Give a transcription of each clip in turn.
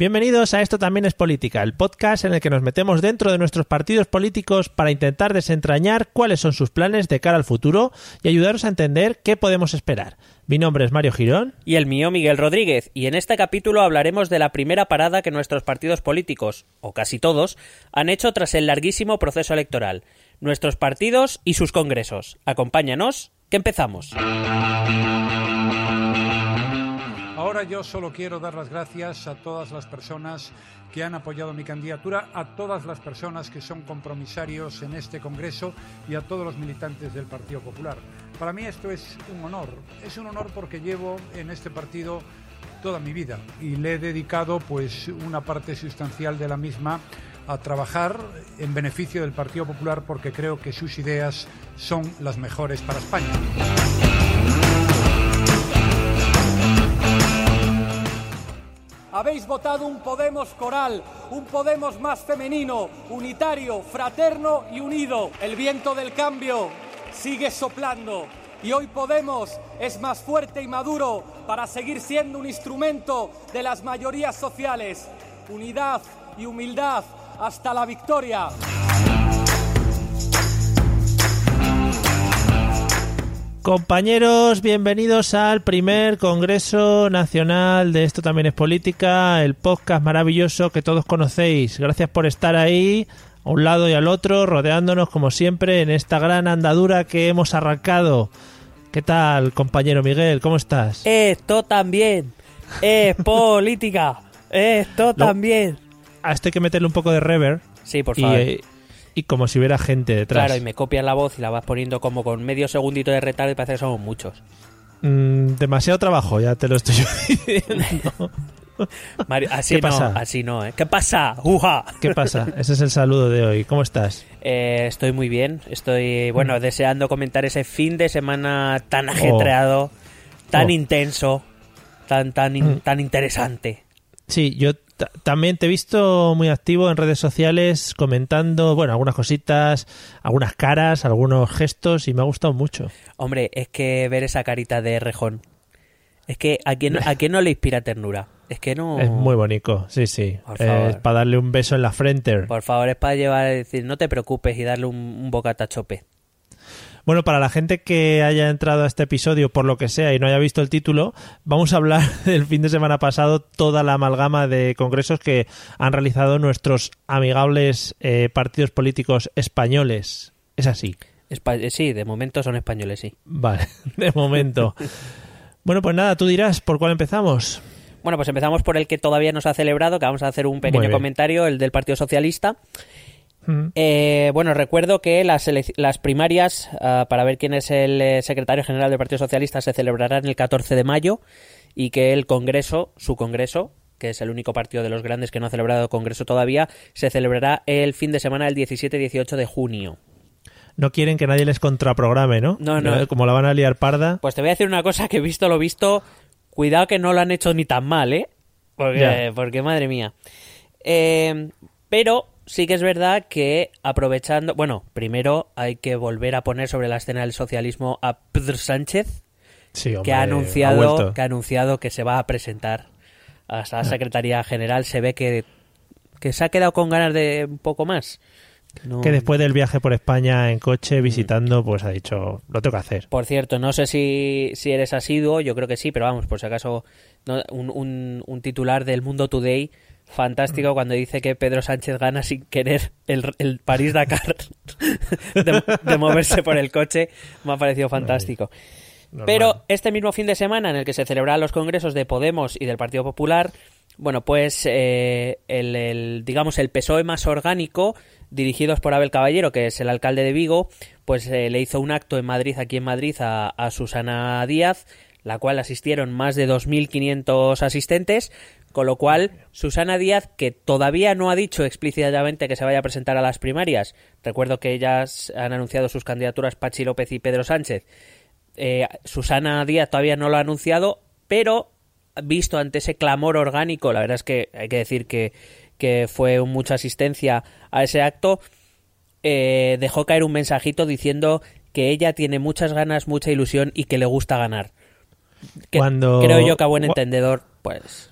Bienvenidos a Esto también es política, el podcast en el que nos metemos dentro de nuestros partidos políticos para intentar desentrañar cuáles son sus planes de cara al futuro y ayudaros a entender qué podemos esperar. Mi nombre es Mario Girón. Y el mío Miguel Rodríguez, y en este capítulo hablaremos de la primera parada que nuestros partidos políticos, o casi todos, han hecho tras el larguísimo proceso electoral. Nuestros partidos y sus congresos. Acompáñanos, que empezamos. Ahora yo solo quiero dar las gracias a todas las personas que han apoyado mi candidatura, a todas las personas que son compromisarios en este Congreso y a todos los militantes del Partido Popular. Para mí esto es un honor. Es un honor porque llevo en este partido toda mi vida y le he dedicado pues una parte sustancial de la misma a trabajar en beneficio del Partido Popular porque creo que sus ideas son las mejores para España. Habéis votado un Podemos coral, un Podemos más femenino, unitario, fraterno y unido. El viento del cambio sigue soplando y hoy Podemos es más fuerte y maduro para seguir siendo un instrumento de las mayorías sociales. Unidad y humildad hasta la victoria. Compañeros, bienvenidos al primer Congreso Nacional de Esto también es Política, el podcast maravilloso que todos conocéis. Gracias por estar ahí, a un lado y al otro, rodeándonos como siempre en esta gran andadura que hemos arrancado. ¿Qué tal, compañero Miguel? ¿Cómo estás? Esto también es política. Esto también. A esto hay que meterle un poco de reverb. Sí, por favor. Y, y como si hubiera gente detrás. Claro, y me copias la voz y la vas poniendo como con medio segundito de retardo y parece que somos muchos. Mm, demasiado trabajo, ya te lo estoy diciendo. Mario, así ¿Qué no, pasa? así no, ¿eh? ¿Qué pasa? ¡Uja! ¿Qué pasa? Ese es el saludo de hoy. ¿Cómo estás? Eh, estoy muy bien, estoy, bueno, Mm. deseando comentar ese fin de semana tan ajetreado, tan Oh. intenso, tan, tan, Mm. tan interesante. Sí, yo también te he visto muy activo en redes sociales comentando, bueno, algunas cositas, algunas caras, algunos gestos y me ha gustado mucho. Hombre, es que ver esa carita de rejón, es que a quién, a quién no le inspira ternura. Es que no... Es muy bonito, sí, sí. Es para darle un beso en la frente. Por favor, es para llevar, decir, no te preocupes y darle un, un bocata chope. Bueno, para la gente que haya entrado a este episodio por lo que sea y no haya visto el título, vamos a hablar del fin de semana pasado, toda la amalgama de congresos que han realizado nuestros amigables eh, partidos políticos españoles. Es así. Espa- eh, sí, de momento son españoles, sí. Vale, de momento. bueno, pues nada, tú dirás por cuál empezamos. Bueno, pues empezamos por el que todavía no se ha celebrado, que vamos a hacer un pequeño comentario, el del Partido Socialista. Mm. Eh, bueno, recuerdo que las, las primarias ah, para ver quién es el eh, secretario general del Partido Socialista se celebrarán el 14 de mayo y que el Congreso, su Congreso, que es el único partido de los grandes que no ha celebrado Congreso todavía, se celebrará el fin de semana del 17-18 de junio. No quieren que nadie les contraprograme, ¿no? No, no. Como la van a liar parda. Pues te voy a decir una cosa que he visto lo visto, cuidado que no lo han hecho ni tan mal, ¿eh? Porque, porque madre mía. Eh, pero sí que es verdad que aprovechando, bueno, primero hay que volver a poner sobre la escena del socialismo a Pedro Sánchez, Sí, hombre, que ha anunciado, que ha anunciado que se va a presentar a la Secretaría General. Se ve que, que se ha quedado con ganas de un poco más. No- Que después del viaje por España en coche visitando, pues ha dicho, lo tengo que hacer. Por cierto, no sé si, si eres asiduo, yo creo que sí, pero vamos, por si acaso, no, un, un- un titular del Mundo Today fantástico cuando dice que Pedro Sánchez gana sin querer el, el París-Dakar de, de moverse por el coche, me ha parecido fantástico. Normal. Pero este mismo fin de semana en el que se celebrarán los congresos de Podemos y del Partido Popular, bueno, pues eh, el, el, digamos el PSOE más orgánico, dirigidos por Abel Caballero, que es el alcalde de Vigo, pues eh, le hizo un acto en Madrid, aquí en Madrid, a, a Susana Díaz, la cual asistieron más de 2.500 asistentes, con lo cual Susana Díaz, que todavía no ha dicho explícitamente que se vaya a presentar a las primarias, recuerdo que ellas han anunciado sus candidaturas Pachi López y Pedro Sánchez, eh, Susana Díaz todavía no lo ha anunciado, pero visto ante ese clamor orgánico, la verdad es que hay que decir que, que fue mucha asistencia a ese acto, eh, dejó caer un mensajito diciendo que ella tiene muchas ganas, mucha ilusión y que le gusta ganar. Que- Cuando- Creo yo que a buen entendedor, pues...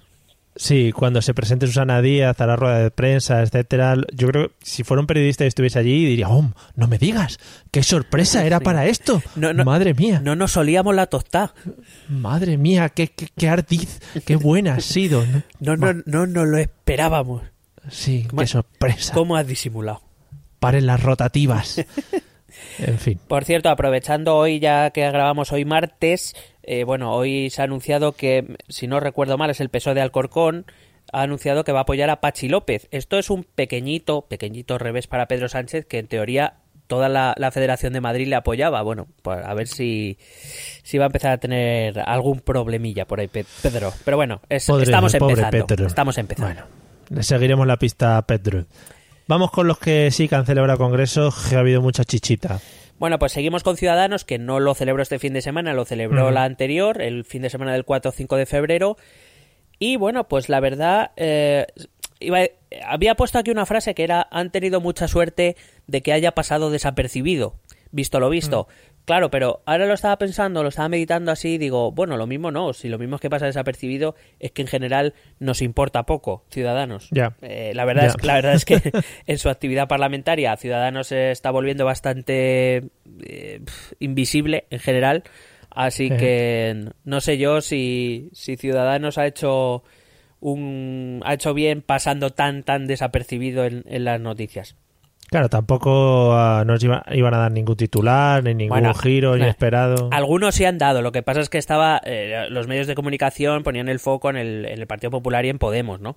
Sí, cuando se presente Susana Díaz a la rueda de prensa, etcétera, yo creo que si fuera un periodista y estuviese allí, diría, oh, no me digas, qué sorpresa era Sí. para esto. No, no, Madre mía, No nos solíamos la tostada. madre mía, qué, qué, qué ardiz, qué buena ha sido. ¿no? No, no, no nos lo esperábamos. Sí, ¿Cómo- qué sorpresa. ¿Cómo has disimulado? Paren las rotativas. en fin. Por cierto, aprovechando hoy ya que grabamos hoy martes, eh, bueno, hoy se ha anunciado que, si no recuerdo mal, es el PSOE de Alcorcón, ha anunciado que va a apoyar a Pachi López. Esto es un pequeñito, pequeñito revés para Pedro Sánchez, que en teoría toda la, la Federación de Madrid le apoyaba. Bueno, pues a ver si, si va a empezar a tener algún problemilla por ahí, Pe- Pedro. Pero bueno, es- Pobre- estamos empezando. Pedro. Estamos empezando. Bueno, le seguiremos la pista a Pedro. Vamos con los que sí que han celebrado congresos, que ha habido mucha chichita. Bueno, pues seguimos con Ciudadanos, que no lo celebró este fin de semana, lo celebró la anterior, el fin de semana del 4 o 5 de febrero. Y bueno, pues la verdad, eh, iba- había puesto aquí una frase que era, han tenido mucha suerte de que haya pasado desapercibido, visto lo visto. Claro, pero ahora lo estaba pensando, lo estaba meditando así, y digo, bueno, lo mismo no, si lo mismo es que pasa desapercibido es que en general nos importa poco, ciudadanos. Ya. Eh, la, verdad es, la verdad es que en su actividad parlamentaria Ciudadanos se está volviendo bastante eh, invisible en general. Así Sí. que no sé yo si, si Ciudadanos ha hecho un ha hecho bien pasando tan tan desapercibido en, en las noticias. Claro, tampoco ah, nos iba- iban a dar ningún titular, ni ningún Bueno, giro inesperado. Algunos sí han dado, lo que pasa es que estaba eh, los medios de comunicación ponían el foco en el, en el Partido Popular y en Podemos, ¿no?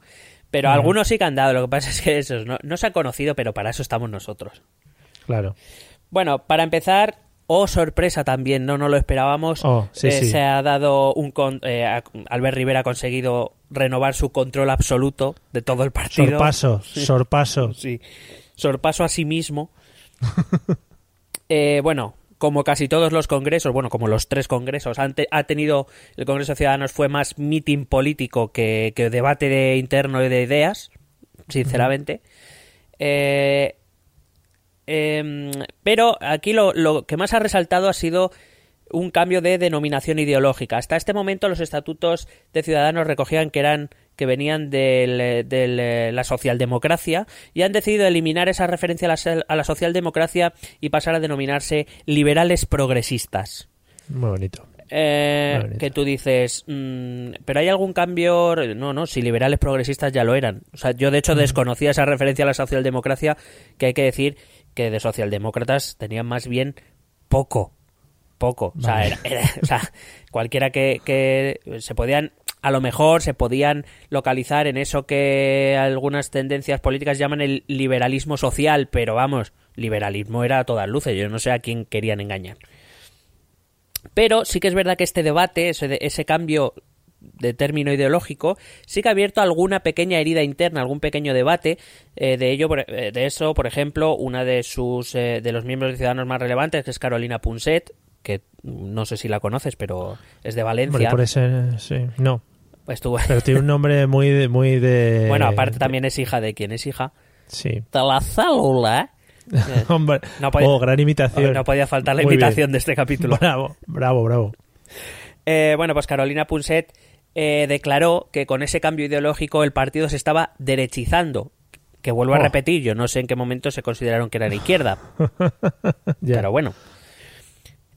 Pero algunos sí que han dado, lo que pasa es que esos no, no se han conocido, pero para eso estamos nosotros. Claro. Bueno, para empezar, oh sorpresa también, no, no lo esperábamos. Oh, sí, Eh, sí. Se ha dado un con- eh, Albert Rivera ha conseguido renovar su control absoluto de todo el partido. Sorpaso, sorpaso. Sí. Sorpaso a sí mismo. Eh, bueno, como casi todos los congresos, bueno, como los tres congresos, han te- ha tenido el Congreso de Ciudadanos fue más mitin político que, que debate de interno y de ideas, sinceramente. Eh, em, pero aquí lo, lo que más ha resaltado ha sido un cambio de denominación ideológica. Hasta este momento los estatutos de Ciudadanos recogían que eran que venían de la socialdemocracia y han decidido eliminar esa referencia a la, a la socialdemocracia y pasar a denominarse liberales progresistas. Muy bonito. Eh, que tú dices, mm, pero hay algún cambio. No, no, si liberales progresistas ya lo eran. O sea, yo de hecho desconocía esa referencia a la socialdemocracia, que hay que decir que de socialdemócratas tenían más bien poco. Poco. O sea, era- o sea, cualquiera que, que se podían. A lo mejor se podían localizar en eso que algunas tendencias políticas llaman el liberalismo social, pero vamos, liberalismo era a todas luces. Yo no sé a quién querían engañar. Pero sí que es verdad que este debate, ese, ese cambio de término ideológico, sí que ha abierto alguna pequeña herida interna, algún pequeño debate. eh, de ello, por- eh, de eso, por ejemplo, una de sus eh, de los miembros de Ciudadanos más relevantes, que es Carolina Punset, que no sé si la conoces, pero es de Valencia. por ese, sí. No, Estuvo- pero tiene un nombre muy de... Muy de bueno, aparte también es hija de quién es hija. Sí. De la célula. Eh, Hombre, No podía- oh, gran imitación. no podía faltar la Muy bien. invitación de este capítulo. Bravo, bravo, bravo. Eh, bueno, pues Carolina Punset eh, declaró que con ese cambio ideológico el partido se estaba derechizando. Que vuelvo a Oh. repetir, yo no sé en qué momento se consideraron que era de izquierda, pero bueno.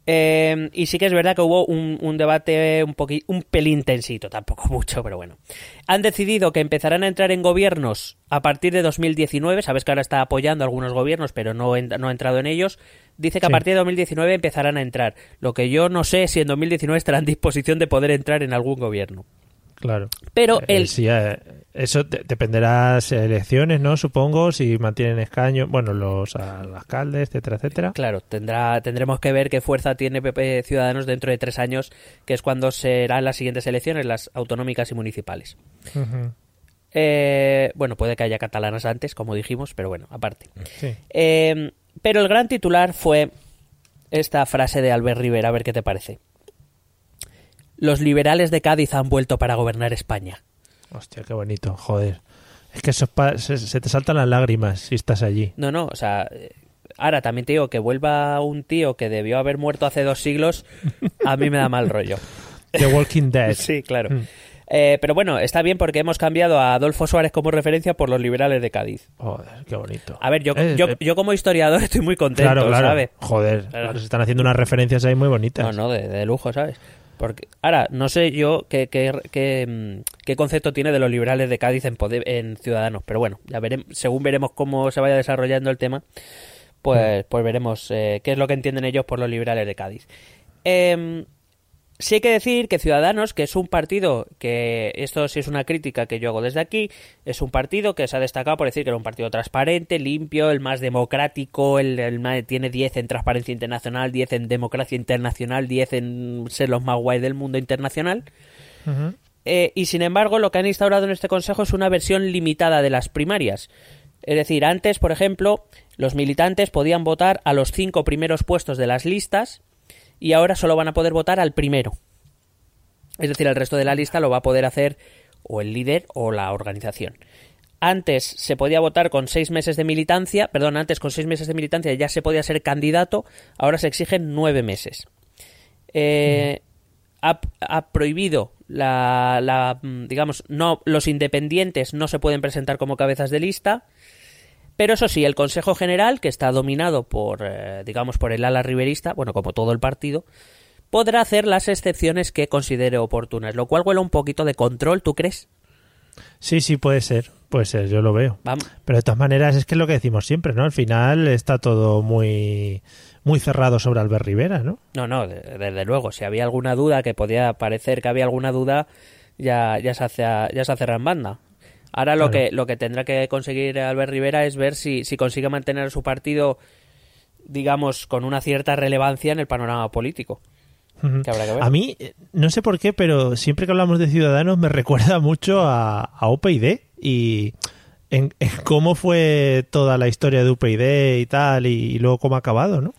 Eh, y sí que es verdad que hubo un, un debate un, poqui- un pelín tensito, tampoco mucho, pero bueno. Han decidido que empezarán a entrar en gobiernos a partir de 2019. Sabes que ahora está apoyando a algunos gobiernos, pero no, en- no ha entrado en ellos. Dice que Sí. a partir de 2019 empezarán a entrar. Lo que yo no sé si en 2019 estarán en disposición de poder entrar en algún gobierno. Claro. Pero Eh, el, sí, eh, eso de- dependerá de elecciones, ¿no? Supongo, si mantienen escaño, bueno, los al- alcaldes, etcétera, etcétera. Claro, tendrá, tendremos que ver qué fuerza tiene PP Ciudadanos dentro de tres años, que es cuando serán las siguientes elecciones, las autonómicas y municipales. Eh, bueno, puede que haya catalanas antes, como dijimos, pero bueno, aparte. Sí. Eh, pero el gran titular fue esta frase de Albert Rivera, a ver qué te parece. Los liberales de Cádiz han vuelto para gobernar España. Hostia, qué bonito, joder. Es que eso se, se te saltan las lágrimas si estás allí. No, no, o sea, eh, ahora también te digo que vuelva un tío que debió haber muerto hace dos siglos, a mí me da mal rollo. The Walking Dead. Sí, claro. Mm. Eh, pero bueno, está bien porque hemos cambiado a Adolfo Suárez como referencia por los liberales de Cádiz. Joder, qué bonito. A ver, yo, Eh, yo, eh, yo como historiador estoy muy contento, claro, claro. ¿sabes? Joder, Claro. se están haciendo unas referencias ahí muy bonitas. No, no, de, de lujo, ¿sabes? Porque ahora, no sé yo qué, qué, qué, qué concepto tiene de los liberales de Cádiz en, en Ciudadanos, pero bueno, ya veremos, según veremos cómo se vaya desarrollando el tema, pues, pues veremos eh, qué es lo que entienden ellos por los liberales de Cádiz. Em, sí hay que decir que Ciudadanos, que es un partido que, esto sí es una crítica que yo hago desde aquí, es un partido que se ha destacado por decir que era un partido transparente, limpio, el más democrático, el, el más- tiene 10 en transparencia internacional, 10 en democracia internacional, 10 en ser los más guay del mundo internacional. Eh, y sin embargo, lo que han instaurado en este consejo es una versión limitada de las primarias. Es decir, antes, por ejemplo, los militantes podían votar a los cinco primeros puestos de las listas y ahora solo van a poder votar al primero. Es decir, el resto de la lista lo va a poder hacer o el líder o la organización. Antes se podía votar con seis meses de militancia, perdón, antes con seis meses de militancia ya se podía ser candidato, ahora se exigen nueve meses. Eh, ha, ha prohibido la, la, mm, digamos, no, los independientes no se pueden presentar como cabezas de lista, pero eso sí, el Consejo General, que está dominado por, eh, digamos, por el ala riverista, bueno, como todo el partido, podrá hacer las excepciones que considere oportunas, lo cual huele un poquito de control, ¿tú crees? Sí, sí, puede ser. Puede ser, yo lo veo. Vamos. Pero de todas maneras es que es lo que decimos siempre, ¿no? Al final está todo muy muy cerrado sobre Albert Rivera, ¿no? No, no, de- desde luego. Si había alguna duda, que podía parecer que había alguna duda, ya, ya se hace ya se hace en banda. Ahora lo Claro. que lo que tendrá que conseguir Albert Rivera es ver si, si consigue mantener su partido, digamos, con una cierta relevancia en el panorama político. Que habrá que ver. A mí, eh, no sé por qué, pero siempre que hablamos de Ciudadanos me recuerda mucho a, a UPyD y en, en cómo fue toda la historia de UPyD y tal, y, y luego cómo ha acabado, ¿no?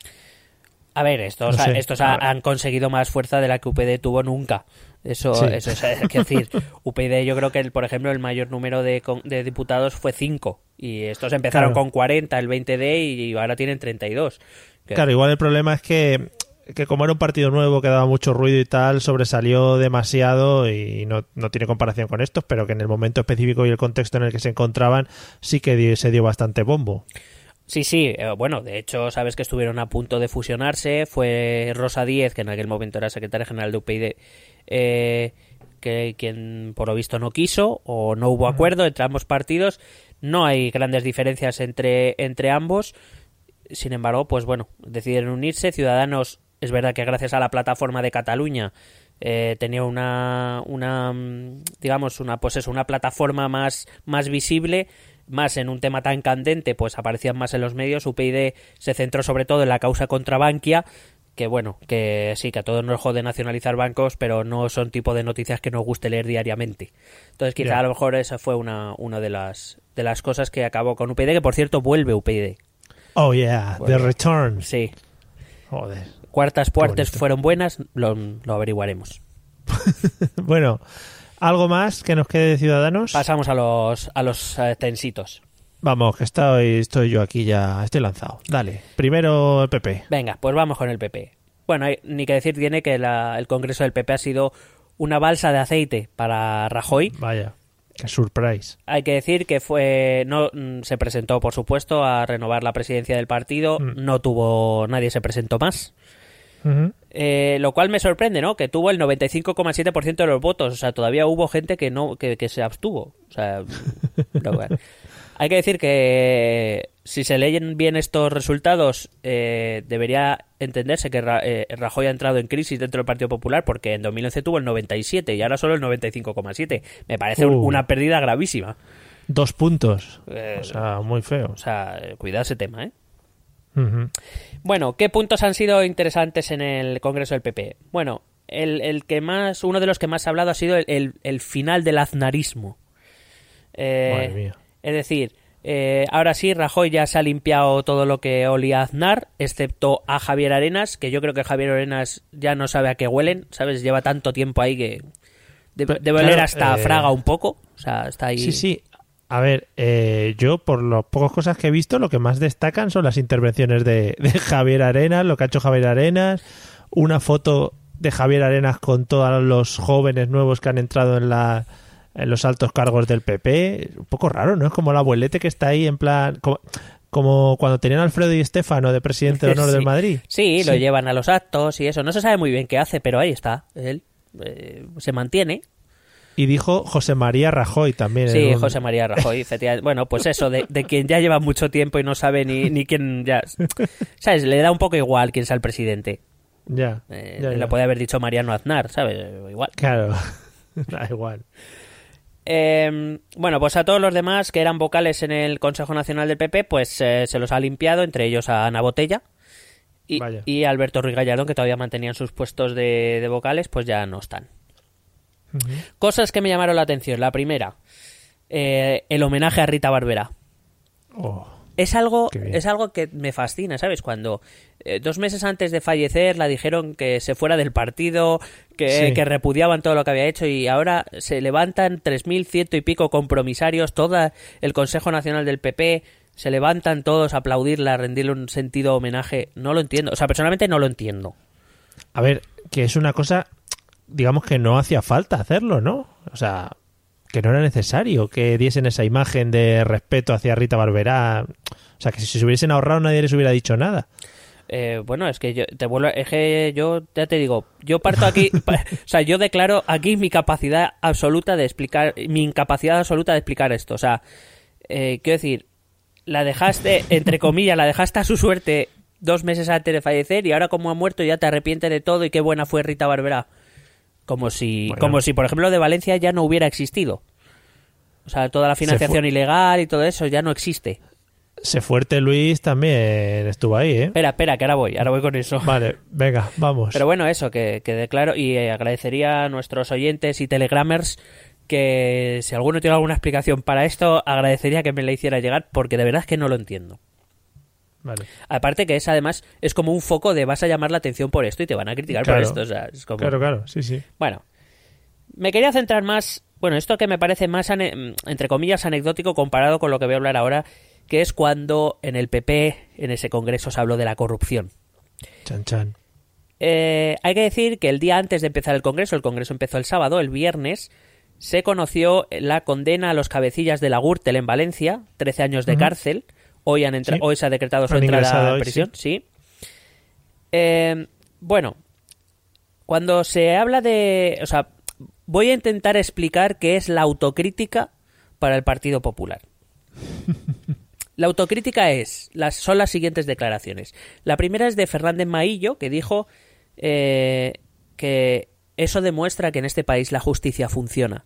A ver, estos, No sé. estos ha- han conseguido más fuerza de la que UPD tuvo nunca. Eso, Sí. eso es decir. UPyD yo creo que, el, por ejemplo, el mayor número de, de diputados fue 5. Y estos empezaron Claro. con 40 el 20D y ahora tienen 32. Que- Claro, igual el problema es que, que como era un partido nuevo que daba mucho ruido y tal, sobresalió demasiado y no, no tiene comparación con estos, pero que en el momento específico y el contexto en el que se encontraban sí que se dio bastante bombo. Sí, sí, eh, bueno, de hecho, sabes que estuvieron a punto de fusionarse. Fue Rosa Díez, que en aquel momento era secretaria general de UPyD, eh, que quien por lo visto no quiso o no hubo acuerdo entre ambos partidos. No hay grandes diferencias entre, entre ambos. Sin embargo, pues bueno, decidieron unirse. Ciudadanos, es verdad que gracias a la plataforma de Cataluña eh, tenía una, una, mm, digamos, una, pues eso, una plataforma más, más visible, más en un tema tan candente, pues aparecían más en los medios. UPyD se centró sobre todo en la causa contra Bankia, que bueno, que sí, que a todos nos jode nacionalizar bancos, pero no son tipo de noticias que nos guste leer diariamente. Entonces, quizá a lo mejor esa fue una, una de las de las cosas que acabó con UPyD, que por cierto vuelve UPyD. Oh yeah, Bueno. The Return. Sí. Joder. Cuartas puertas fueron buenas, lo, lo averiguaremos. bueno, ¿algo más que nos quede de Ciudadanos? Pasamos a los a los eh, tensitos. Vamos, que estoy, estoy yo aquí ya, estoy lanzado. Dale, primero el PP. Venga, pues vamos con el PP. Bueno, hay- ni que decir tiene que la- el Congreso del PP ha sido una balsa de aceite para Rajoy. Vaya, qué surprise. Hay que decir que fue no mm, se presentó, por supuesto, a renovar la presidencia del partido. Mm. No tuvo nadie se presentó más. Eh, lo cual me sorprende, ¿no? Que tuvo el 95,7% de los votos. O sea, todavía hubo gente que no que, que se abstuvo. O sea, bueno. hay que decir que si se leen bien estos resultados, eh, debería entenderse que Ra- eh, Rajoy ha entrado en crisis dentro del Partido Popular porque en 2011 tuvo el 97 y ahora solo el 95,7. Me parece Uh. una pérdida gravísima. Dos puntos. Eh, O sea, muy feo. O sea, eh, cuidado ese tema, ¿eh? Bueno, ¿qué puntos han sido interesantes en el Congreso del PP? Bueno, el, el que más, uno de los que más ha hablado ha sido el, el- el final del aznarismo. Eh, Madre mía. Es decir, eh, ahora sí, Rajoy ya se ha limpiado todo lo que olía a Aznar, excepto a Javier Arenas, que yo creo que Javier Arenas ya no sabe a qué huelen, ¿sabes? Lleva tanto tiempo ahí que de- debe claro, oler hasta eh, Fraga un poco. O sea, está ahí. Sí, sí. A ver, eh, yo por las pocas cosas que he visto, lo que más destacan son las intervenciones de, de Javier Arenas, lo que ha hecho Javier Arenas, una foto de Javier Arenas con todos los jóvenes nuevos que han entrado en la en los altos cargos del PP. Un poco raro, ¿no? Es como el abuelete que está ahí en plan... Como, como cuando tenían a Alfredo y Estefano de presidente de honor Sí. del Madrid. Sí, lo llevan a los actos y eso. No se sabe muy bien qué hace, pero ahí está. Él eh, se mantiene. Y dijo José María Rajoy también. Sí, un- José María Rajoy, efectivamente. Bueno, pues eso, de, de quien ya lleva mucho tiempo y no sabe ni, ni quién ya... ¿Sabes? Le da un poco igual quién sea el presidente. Ya, Eh, ya, ya. puede haber dicho Mariano Aznar, ¿sabes? Igual. Claro, da igual. Eh, bueno, pues a todos los demás que eran vocales en el Consejo Nacional del PP, pues eh, se los ha limpiado, entre ellos a Ana Botella y, y Alberto Ruiz Gallardón, que todavía mantenían sus puestos de, de vocales, pues ya no están. Cosas que me llamaron la atención. La primera, eh, el homenaje a Rita Barbera. Oh, Es algo, es algo que me fascina, ¿sabes? Cuando eh, dos meses antes de fallecer la dijeron que se fuera del partido, que, Sí. que repudiaban todo lo que había hecho y ahora se levantan 3.100 y pico compromisarios, todo el Consejo Nacional del PP, se levantan todos a aplaudirla, a rendirle un sentido homenaje. No lo entiendo. O sea, personalmente no lo entiendo. A ver, que es una cosa, digamos que no hacía falta hacerlo, ¿no? O sea, que no era necesario que diesen esa imagen de respeto hacia Rita Barberá. O sea, que si se hubiesen ahorrado nadie les hubiera dicho nada. Eh, bueno, es que yo te vuelvo, es que yo ya te digo, yo parto aquí, pa- o sea, yo declaro aquí mi capacidad absoluta de explicar, mi incapacidad absoluta de explicar esto. O sea, eh, quiero decir, la dejaste, entre comillas, la dejaste a su suerte dos meses antes de fallecer y ahora como ha muerto ya te arrepientes de todo y qué buena fue Rita Barberá. Como si, Bueno. como si, por ejemplo, de Valencia ya no hubiera existido. O sea, toda la financiación ilegal y todo eso ya no existe. Se fuerte Luis también estuvo ahí, ¿eh? Espera, espera, que ahora voy, ahora voy con eso. Vale, venga, vamos. Pero bueno, eso, que, que declaro y eh, agradecería a nuestros oyentes y telegramers que si alguno tiene alguna explicación para esto, agradecería que me la hiciera llegar porque de verdad es que no lo entiendo. Vale. Aparte que es además, es como un foco de vas a llamar la atención por esto y te van a criticar Claro. por esto. O sea, es como... Claro, claro, sí, sí. Bueno, me quería centrar más, bueno, esto que me parece más, entre comillas, anecdótico comparado con lo que voy a hablar ahora, que es cuando en el PP, en ese congreso, se habló de la corrupción. Chan, chan. Eh, hay que decir que el día antes de empezar el Congreso, el Congreso empezó el sábado, el viernes, se conoció la condena a los cabecillas de la Gürtel en Valencia, 13 años de cárcel. Hoy, han entra- Sí. hoy se ha decretado su Han entrada a hoy, prisión, sí. Eh, bueno, cuando se habla de... O sea, voy a intentar explicar qué es la autocrítica para el Partido Popular. La autocrítica es, las, son las siguientes declaraciones. La primera es de Fernández Maillo, que dijo eh, que eso demuestra que en este país la justicia funciona.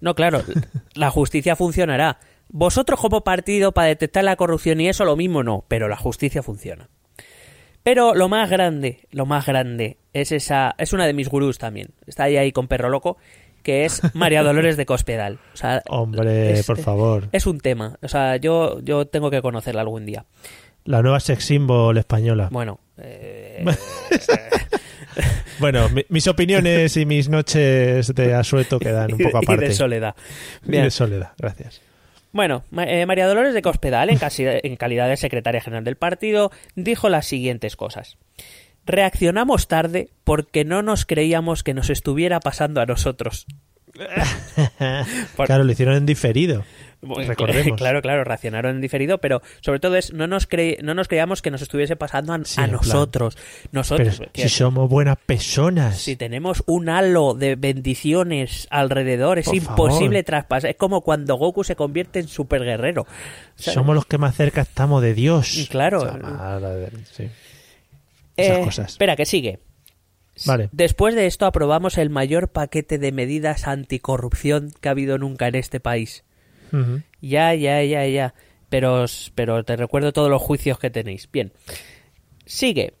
No, claro, la justicia funcionará. Vosotros como partido para detectar la corrupción y eso lo mismo no, pero la justicia funciona. Pero lo más grande, lo más grande es esa, es una de mis gurús también. Está ahí ahí con perro loco, que es María Dolores de Cospedal. O sea, Hombre, es- por favor. es un tema. O sea, yo, yo tengo que conocerla algún día. La nueva sex symbol española. Bueno, eh, Bueno, mi- mis opiniones y mis noches de asueto quedan un poco y aparte. de soledad. Y de soledad, gracias. Bueno, eh, María Dolores de Cospedal, en, casi- en calidad de secretaria general del partido, dijo las siguientes cosas. Reaccionamos tarde porque no nos creíamos que nos estuviera pasando a nosotros. Por- Claro, lo hicieron en diferido. Recordemos. Claro, claro, reaccionaron en diferido, pero sobre todo es no nos cre- no nos creíamos que nos estuviese pasando a, Sí, a en plan. nosotros. Nosotros, Pero si somos buenas personas. si tenemos un halo de bendiciones alrededor, es Por imposible favor. traspasar. Es como cuando Goku se convierte en super guerrero. Somos los que más cerca estamos de Dios. Claro. O sea, sí. Esas Eh, cosas. Espera, que sigue. Vale. Después de esto aprobamos el mayor paquete de medidas anticorrupción que ha habido nunca en este país. Ya, ya, ya, ya. Pero, pero te recuerdo todos los juicios que tenéis. Bien. Sigue.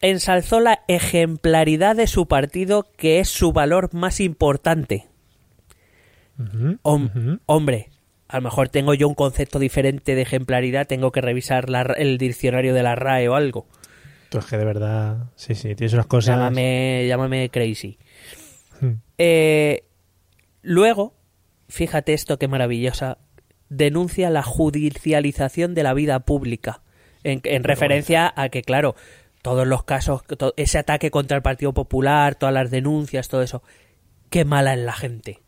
Ensalzó la ejemplaridad de su partido, que es su valor más importante. Hom-. Hombre, a lo mejor tengo yo un concepto diferente de ejemplaridad, tengo que revisar la- el diccionario de la RAE o algo. Tú es que de verdad, sí, sí, tienes unas cosas. Llámame, llámame crazy. Hmm. Eh, luego, fíjate esto qué maravillosa, denuncia la judicialización de la vida pública. En, en referencia a que, claro, todos los casos, ese ataque contra el Partido Popular, todas las denuncias, todo eso. Qué mala es la gente.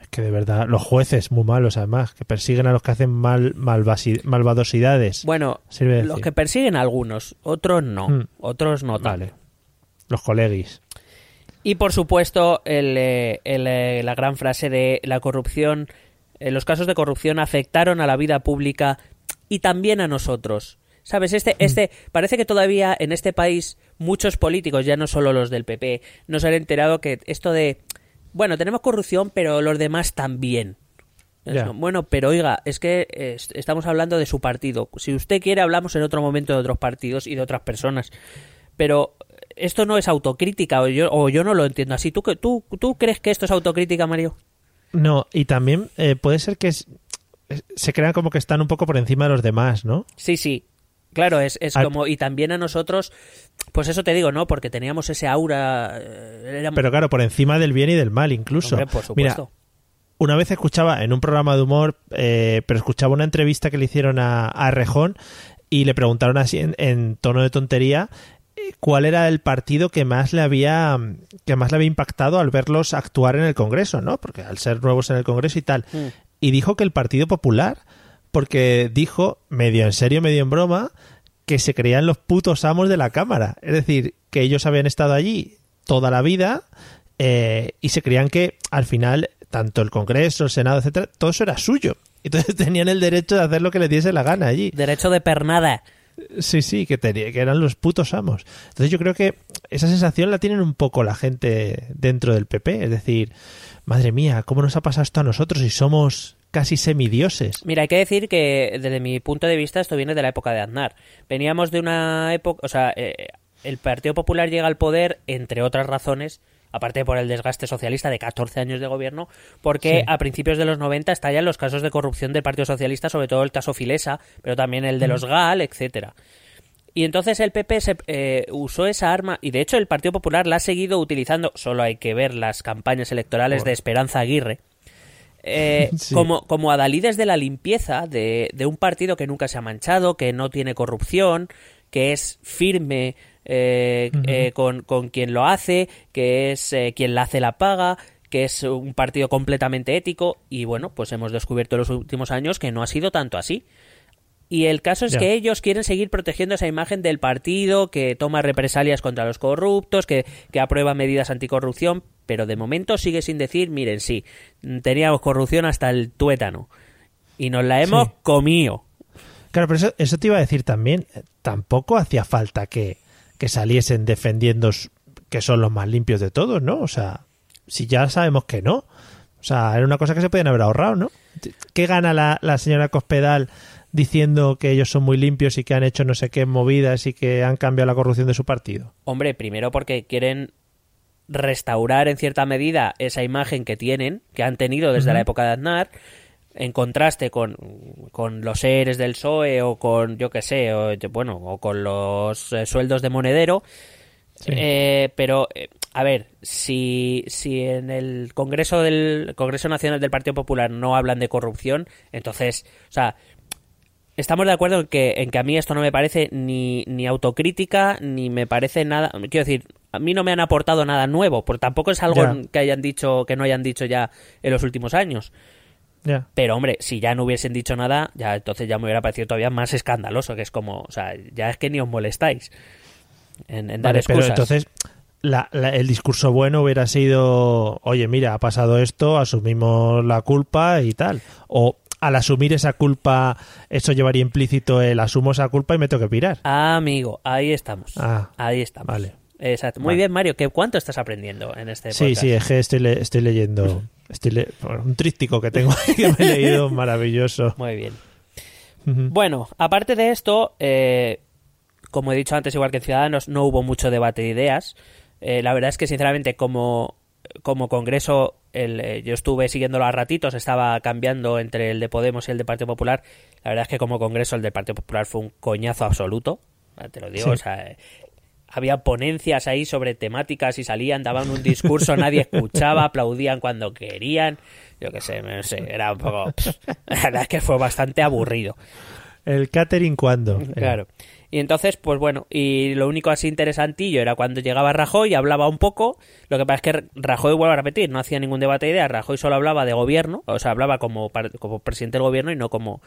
Es que de verdad, los jueces muy malos además, que persiguen a los que hacen mal, malvadosidades. Bueno, los que persiguen a algunos, otros no, hmm. otros no. Vale. Los colegis. Y por supuesto, el, eh, eh, la gran frase de la corrupción, eh, los casos de corrupción afectaron a la vida pública y también a nosotros. ¿Sabes? Este, mm. este, parece que todavía en este país muchos políticos, ya no solo los del PP, nos han enterado que esto de, bueno, tenemos corrupción, pero los demás también. Bueno, pero oiga, es que estamos hablando de su partido. Si usted quiere, hablamos en otro momento de otros partidos y de otras personas. Pero esto no es autocrítica, o yo, o yo no lo entiendo así. ¿Tú, tú, ¿Tú crees que esto es autocrítica, Mario? No, y también eh, puede ser que se crean como que están un poco por encima de los demás, ¿no? Sí, sí. Claro, es, es como, y también a nosotros, pues eso te digo, ¿no? Porque teníamos ese aura. Eh, Pero claro, por encima del bien y del mal, incluso. por supuesto. una vez escuchaba en un programa de humor, eh, pero escuchaba una entrevista que le hicieron a, a Rejón y le preguntaron así en, tono de tontería cuál era el partido que más le había que más le había impactado al verlos actuar en el Congreso, ¿no? Porque al ser nuevos en el Congreso y tal. Mm. Y dijo que el Partido Popular, porque dijo, medio en serio, medio en broma, que se creían los putos amos de la Cámara. Es decir, que ellos habían estado allí toda la vida eh, y se creían que al final tanto el Congreso, el Senado, etcétera, todo eso era suyo. Entonces tenían el derecho de hacer lo que les diese la gana allí. Derecho de pernada. Sí, sí, que, tenía, que eran los putos amos. Entonces yo creo que esa sensación la tienen un poco la gente dentro del PP. Es decir, madre mía, ¿cómo nos ha pasado esto a nosotros y somos casi semidioses? Mira, hay que decir que desde mi punto de vista esto viene de la época de Aznar. Veníamos de una época, o sea, eh, el Partido Popular llega al poder, entre otras razones, aparte por el desgaste socialista de 14 años de gobierno, porque a principios de los 90 estallan los casos de corrupción del Partido Socialista, sobre todo el caso Filesa, pero también el de los GAL, etcétera. Y entonces el PP se, eh, usó esa arma y de hecho el Partido Popular la ha seguido utilizando, solo hay que ver las campañas electorales de Esperanza Aguirre, eh, como, como adalides de la limpieza de, de un partido que nunca se ha manchado, que no tiene corrupción, que es firme eh, eh, con, con, quien lo hace, que es eh, quien la hace la paga, que es un partido completamente ético y bueno, pues hemos descubierto en los últimos años que no ha sido tanto así. Y el caso es que ellos quieren seguir protegiendo esa imagen del partido que toma represalias contra los corruptos, que, que aprueba medidas anticorrupción, pero de momento sigue sin decir, miren, sí, teníamos corrupción hasta el tuétano y nos la hemos comido. Claro, pero eso, eso te iba a decir también, tampoco hacía falta que, que saliesen defendiendo que son los más limpios de todos, ¿no? O sea, si ya sabemos que no. O sea, era una cosa que se podían haber ahorrado, ¿no? ¿Qué gana la, la señora Cospedal diciendo que ellos son muy limpios y que han hecho no sé qué movidas y que han cambiado la corrupción de su partido? Hombre, primero porque quieren restaurar en cierta medida esa imagen que tienen, que han tenido desde la época de Aznar, en contraste con, con los seres del PSOE o con, yo que sé, o, bueno, o con los eh, sueldos de monedero. Eh, pero, eh, a ver, si, si en el Congreso del Congreso Nacional del Partido Popular no hablan de corrupción, entonces, o sea, estamos de acuerdo en que, en que a mí esto no me parece ni, ni autocrítica, ni me parece nada. Quiero decir, a mí no me han aportado nada nuevo, porque tampoco es algo que hayan dicho, que no hayan dicho ya en los últimos años. Pero hombre, si ya no hubiesen dicho nada, ya entonces ya me hubiera parecido todavía más escandaloso, que es como, o sea, ya es que ni os molestáis en, dar excusas. Pero entonces, el discurso bueno hubiera sido, oye, mira, ha pasado esto, asumimos la culpa y tal. O al asumir esa culpa, eso llevaría implícito el asumo esa culpa y me tengo que pirar. Ah, amigo, ahí estamos. Ah, ahí estamos. Vale. Exacto. Muy bien, Mario. ¿qué, ¿Cuánto estás aprendiendo en este podcast? Sí, sí, es que estoy, estoy leyendo estoy un trístico que tengo ahí que me he leído maravilloso. Muy bien. Bueno, aparte de esto, eh, como he dicho antes, igual que en Ciudadanos, no hubo mucho debate de ideas. Eh, la verdad es que, sinceramente, como, como Congreso, el, eh, yo estuve siguiéndolo a ratitos, estaba cambiando entre el de Podemos y el de Partido Popular. La verdad es que, como Congreso, el del Partido Popular fue un coñazo absoluto. Te lo digo, o sea, había ponencias ahí sobre temáticas y salían, daban un discurso, nadie escuchaba, aplaudían cuando querían. Yo qué sé, no sé, era un poco. La verdad es que fue bastante aburrido. El catering cuándo. Claro. Y entonces, pues bueno, y lo único así interesantillo era cuando llegaba Rajoy y hablaba un poco. Lo que pasa es que Rajoy, vuelvo a repetir, no hacía ningún debate de ideas. Rajoy solo hablaba de gobierno, o sea, hablaba como, como presidente del gobierno y no como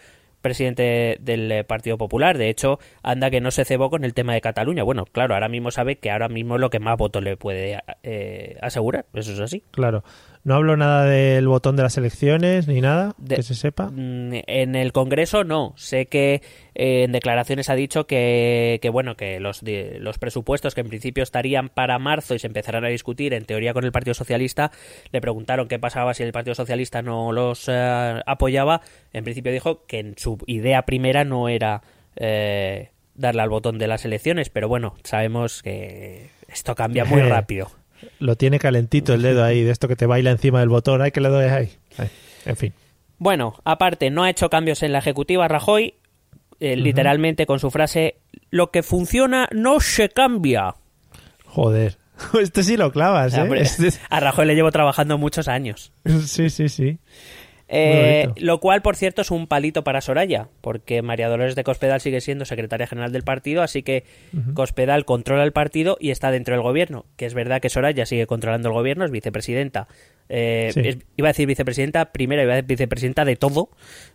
presidente del eh, Partido Popular. De hecho, anda que no se cebó con el tema de Cataluña. Bueno, claro, ahora mismo sabe que ahora mismo es lo que más votos le puede eh, asegurar. Eso es así. Claro. No hablo nada del botón de las elecciones ni nada que se sepa. Mm, en el Congreso no. Sé que eh, en declaraciones ha dicho que, que bueno que los, los presupuestos que en principio estarían para marzo y se empezarán a discutir en teoría con el Partido Socialista le preguntaron qué pasaba si el Partido Socialista no los eh, apoyaba. En principio dijo que en su idea primera no era eh, darle al botón de las elecciones, pero bueno sabemos que esto cambia muy rápido. Lo tiene calentito el dedo ahí, de esto que te baila encima del botón. Ay, que le doy ahí. En fin. Bueno, aparte, no ha hecho cambios en la ejecutiva Rajoy, eh, literalmente con su frase: Lo que funciona no se cambia. Joder. Este sí lo clavas, ¿eh? Este a Rajoy le llevo trabajando muchos años. Sí, sí, sí. Eh, lo cual, por cierto, es un palito para Soraya, porque María Dolores de Cospedal sigue siendo secretaria general del partido, así que Cospedal controla el partido y está dentro del gobierno. Que es verdad que Soraya sigue controlando el gobierno, es vicepresidenta. Eh, iba a decir vicepresidenta, primero iba a decir vicepresidenta de todo,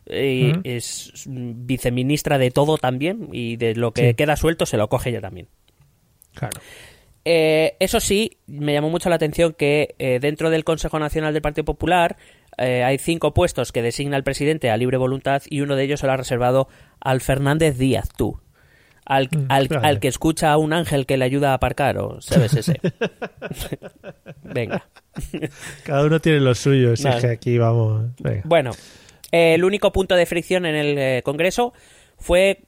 y es viceministra de todo también, y de lo que queda suelto se lo coge ella también. Claro. Eh, eso sí, me llamó mucho la atención que dentro del Consejo Nacional del Partido Popular eh, hay cinco puestos que designa el presidente a libre voluntad y uno de ellos se lo ha reservado al Fernández Díaz, tú. Al, mm, al, que escucha a un ángel que le ayuda a aparcar, o sabes ese. Venga. Cada uno tiene lo suyo, es que aquí vamos. Bueno, el único punto de fricción en el eh, Congreso fue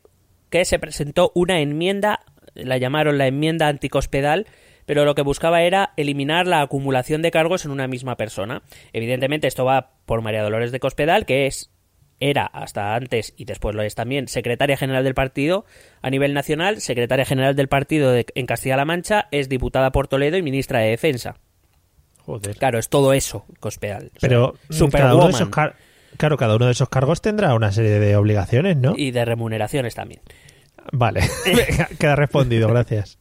que se presentó una enmienda, la llamaron la enmienda anticospedal, pero lo que buscaba era eliminar la acumulación de cargos en una misma persona. Evidentemente esto va por María Dolores de Cospedal, que es era hasta antes y después lo es también secretaria general del partido a nivel nacional, secretaria general del partido en Castilla-La Mancha, es diputada por Toledo y ministra de Defensa. Joder. Claro, es todo eso, Cospedal. Pero cada uno de esos claro, cada uno de esos cargos tendrá una serie de obligaciones, ¿no? Y de remuneraciones también. Vale, queda respondido, gracias.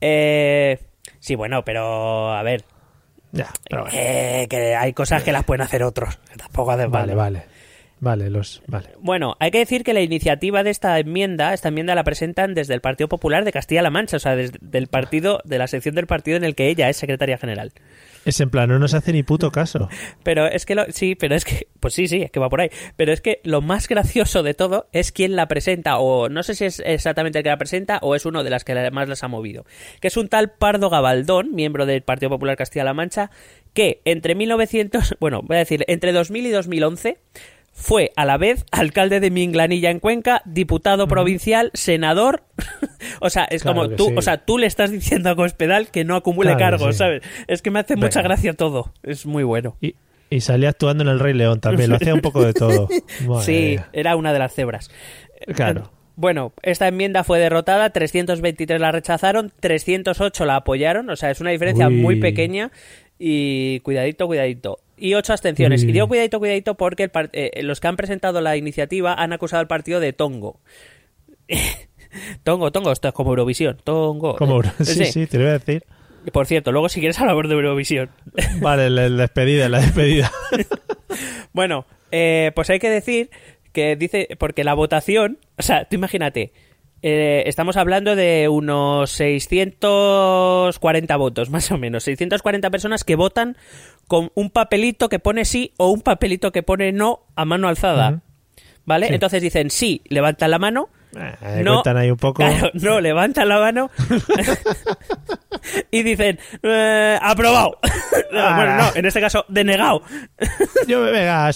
Eh, Sí, bueno, pero a ver. Ya, eh, que hay cosas que las pueden hacer otros. tampoco hace Vale, vale. Vale, los, vale. Bueno, hay que decir que la iniciativa de esta enmienda, esta enmienda la presentan desde el Partido Popular de Castilla-La Mancha, o sea, desde el partido, de la sección del partido en el que ella es secretaria general. Es en plan, no nos hace ni puto caso. Pero es que, lo, sí, pero es que, pues sí, sí, es que va por ahí. Pero es que lo más gracioso de todo es quién la presenta, o no sé si es exactamente el que la presenta, o es uno de las que más las ha movido. Que es un tal Pardo Gabaldón, miembro del Partido Popular Castilla-La Mancha, que entre 1900, bueno, voy a decir, entre 2000 y 2011 fue a la vez alcalde de Minglanilla en Cuenca, diputado provincial, senador. o sea, es como tú, o sea, tú le estás diciendo a Cospedal que no acumule cargos, ¿sabes? Es que me hace mucha gracia todo. Es muy bueno. Y, salía actuando en El Rey León también, lo hacía un poco de todo. sí, era una de las cebras. Claro. Bueno, esta enmienda fue derrotada, 323 la rechazaron, 308 la apoyaron, o sea, es una diferencia muy pequeña y cuidadito, cuidadito y ocho abstenciones. Y digo cuidadito, cuidadito porque eh, los que han presentado la iniciativa han acusado al partido de tongo. tongo, tongo, esto es como Eurovisión. Tongo. Como, sí, sí, te lo voy a decir. Por cierto, luego si quieres hablar de Eurovisión. Vale, la, despedida, la despedida. bueno, eh, pues hay que decir que dice, porque la votación, o sea, tú imagínate, eh, estamos hablando de unos 640 votos, más o menos. 640 personas que votan con un papelito que pone sí o un papelito que pone no a mano alzada. ¿Vale? Entonces dicen sí, levantan la mano. Eh, no, ahí un poco. no, levantan la mano y dicen eh, aprobado. bueno, no, en este caso denegado. Yo, venga,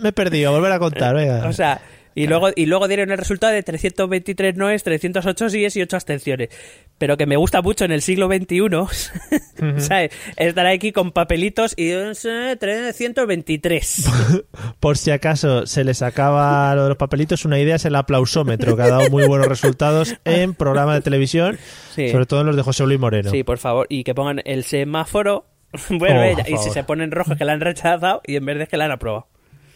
me he perdido, volver a contar, venga. O sea, y, luego, y luego dieron el resultado de 323 noes, 308 síes y 8 abstenciones. Pero que me gusta mucho en el siglo XXI, ¿sabes? Estar aquí con papelitos y 323. Por si acaso se les acaba lo de los papelitos, una idea es el aplausómetro, que ha dado muy buenos resultados en programas de televisión, sobre todo en los de José Luis Moreno. Sí, por favor, y que pongan el semáforo, bueno, oh, y si se ponen rojos que la han rechazado y en verde que la han aprobado.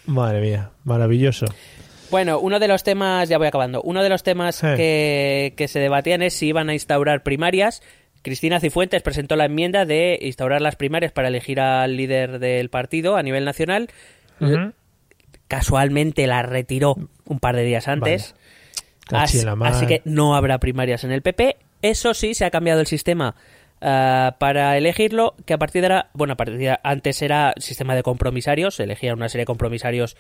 Madre mía, maravilloso. Bueno, uno de los temas, ya voy acabando, uno de los temas Eh. que, que se debatían es si iban a instaurar primarias. Cristina Cifuentes presentó la enmienda de instaurar las primarias para elegir al líder del partido a nivel nacional. Ujú. Casualmente la retiró un par de días antes. Así, que no habrá primarias en el PP. Eso sí, se ha cambiado el sistema ah, para elegirlo, que a partir de ahora, bueno, a partir de antes era sistema de compromisarios, se elegía una serie de compromisarios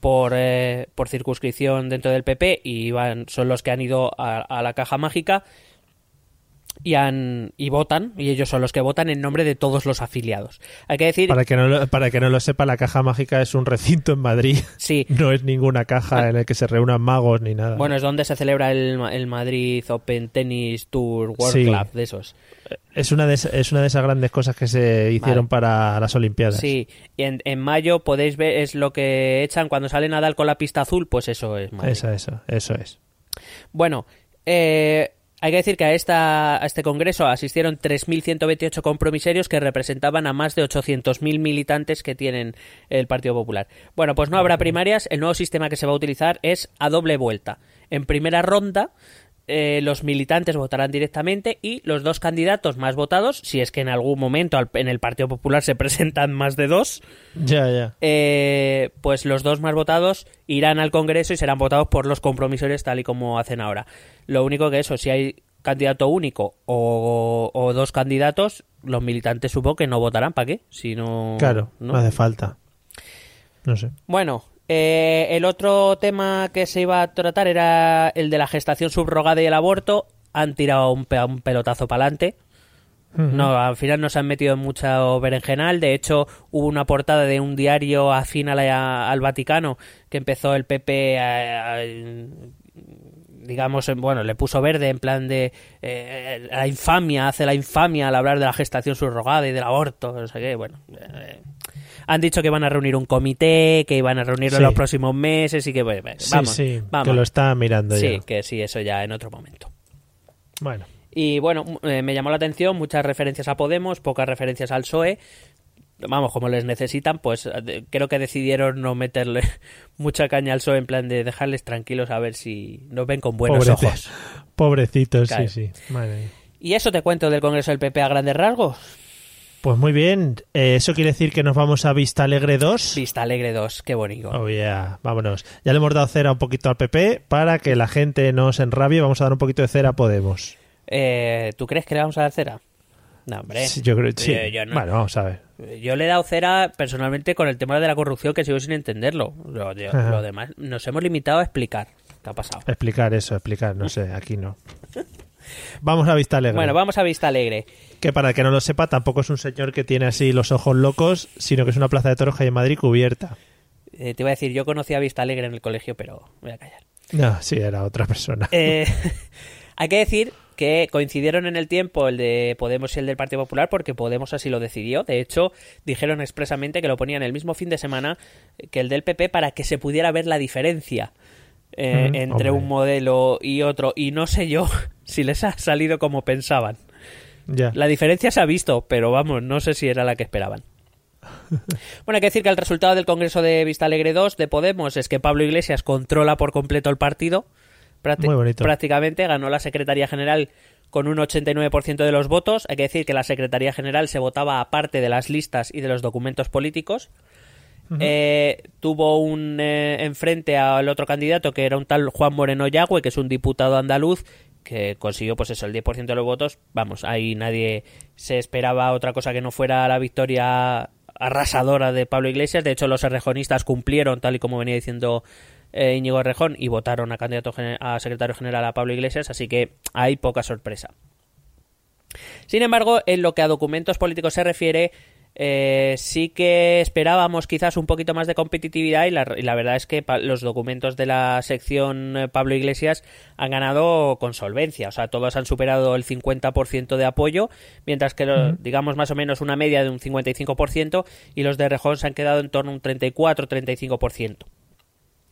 por, eh, por circunscripción dentro del PP y iban, son los que han ido a, a la caja mágica y, han, y votan, y ellos son los que votan en nombre de todos los afiliados. Hay que decir, Para que, no lo, para que no lo sepa, la caja mágica es un recinto en Madrid. sí, No es ninguna caja en la que se reúnan magos ni nada. bueno, es donde se celebra el, el Madrid Open Tennis Tour World Sí. Club, de esos. es, una de, es- una de esas grandes cosas que se hicieron para las Olimpiadas. Sí, y en, en mayo podéis ver, es lo que echan cuando sale Nadal con la pista azul, pues eso es Madrid. Eso, eso, eso es. Bueno, eh, hay que decir que a, esta, este congreso asistieron 3.128 compromisarios que representaban a más de 800.000 militantes que tienen el Partido Popular. Bueno, pues no habrá primarias. El nuevo sistema que se va a utilizar es a doble vuelta. En primera ronda, eh, los militantes votarán directamente y los dos candidatos más votados, si es que en algún momento en el Partido Popular se presentan más de dos, Ya, ya. eh, pues los dos más votados irán al Congreso y serán votados por los compromisores tal y como hacen ahora. Lo único que eso, si hay candidato único o, o dos candidatos, los militantes supongo que no votarán, ¿para qué? Si no... Claro, ¿no? no hace falta. No sé. Bueno, eh, el otro tema que se iba a tratar era el de la gestación subrogada y el aborto. Han tirado un, pe- un pelotazo para adelante. No, al final no se han metido en mucho berenjenal. De hecho, hubo una portada de un diario afín a la- al Vaticano que empezó el PP a- a- digamos, en- bueno, le puso verde en plan de eh, la infamia, hace la infamia al hablar de la gestación subrogada y del aborto, no sé qué, bueno. eh, han dicho que van a reunir un comité, que iban a reunirlo en Sí. los próximos meses y que, bueno, Sí, vamos, sí, vamos. que lo está mirando Sí, ya. que sí, eso ya en otro momento. Bueno, Y bueno, eh, me llamó la atención muchas referencias a Podemos, pocas referencias al PSOE. Vamos, como les necesitan, pues eh, creo que decidieron no meterle mucha caña al PSOE en plan de dejarles tranquilos a ver si nos ven con buenos ojos. pobrecitos, Claro. sí, sí. Madre. Y eso te cuento del Congreso del PP a grandes rasgos. Pues muy bien. Eh, ¿Eso quiere decir que nos vamos a Vista Alegre 2? Vista Alegre 2, qué bonito. Oh, yeah. Vámonos. Ya le hemos dado cera un poquito al PP para que la gente no se enrabie. Vamos a dar un poquito de cera a Podemos. Eh, ¿Tú crees que le vamos a dar cera? No, hombre. Sí, yo creo sí. Yo- yo no. Bueno, vamos a ver. Yo le he dado cera personalmente con el tema de la corrupción que sigo sin entenderlo. Lo demás nos hemos limitado a explicar qué ha pasado. Explicar eso, explicar. No sé, aquí no. Vamos a Vista Alegre. Bueno, vamos a Vista Alegre. Que para el que no lo sepa, tampoco es un señor que tiene así los ojos locos, sino que es una plaza de toros que hay en Madrid cubierta. Eh, te iba a decir, yo conocí a Vista Alegre en el colegio, pero voy a callar. No, sí, era otra persona. Eh, hay que decir que coincidieron en el tiempo el de Podemos y el del Partido Popular porque Podemos así lo decidió. De hecho, dijeron expresamente que lo ponían el mismo fin de semana que el del PP para que se pudiera ver la diferencia eh, Mm, entre hombre. un modelo y otro. Y no sé yo si les ha salido como pensaban. La diferencia se ha visto, pero vamos, no sé si era la que esperaban. Bueno, hay que decir que el resultado del Congreso de Vista Alegre 2 de Podemos es que Pablo Iglesias controla por completo el partido. Prácti- Muy bonito. Prácticamente ganó la Secretaría General con un 89% de los votos. Hay que decir que la Secretaría General se votaba aparte de las listas y de los documentos políticos. Eh, tuvo un eh, enfrente al otro candidato que era un tal Juan Moreno Yagüe, que es un diputado andaluz que consiguió pues eso el 10% de los votos. Vamos, ahí nadie se esperaba otra cosa que no fuera la victoria arrasadora de Pablo Iglesias. De hecho, los errejonistas cumplieron tal y como venía diciendo eh, Íñigo Errejón y votaron a candidato a secretario general a Pablo Iglesias, así que hay poca sorpresa. Sin embargo, en lo que a documentos políticos se refiere, eh, sí que esperábamos quizás un poquito más de competitividad y la, y la verdad es que los documentos de la sección eh, Pablo Iglesias han ganado con solvencia, o sea, todos han superado el 50% de apoyo, mientras que, lo- digamos, más o menos una media de un 55% y los de Rejón se han quedado en torno a un 34-35%.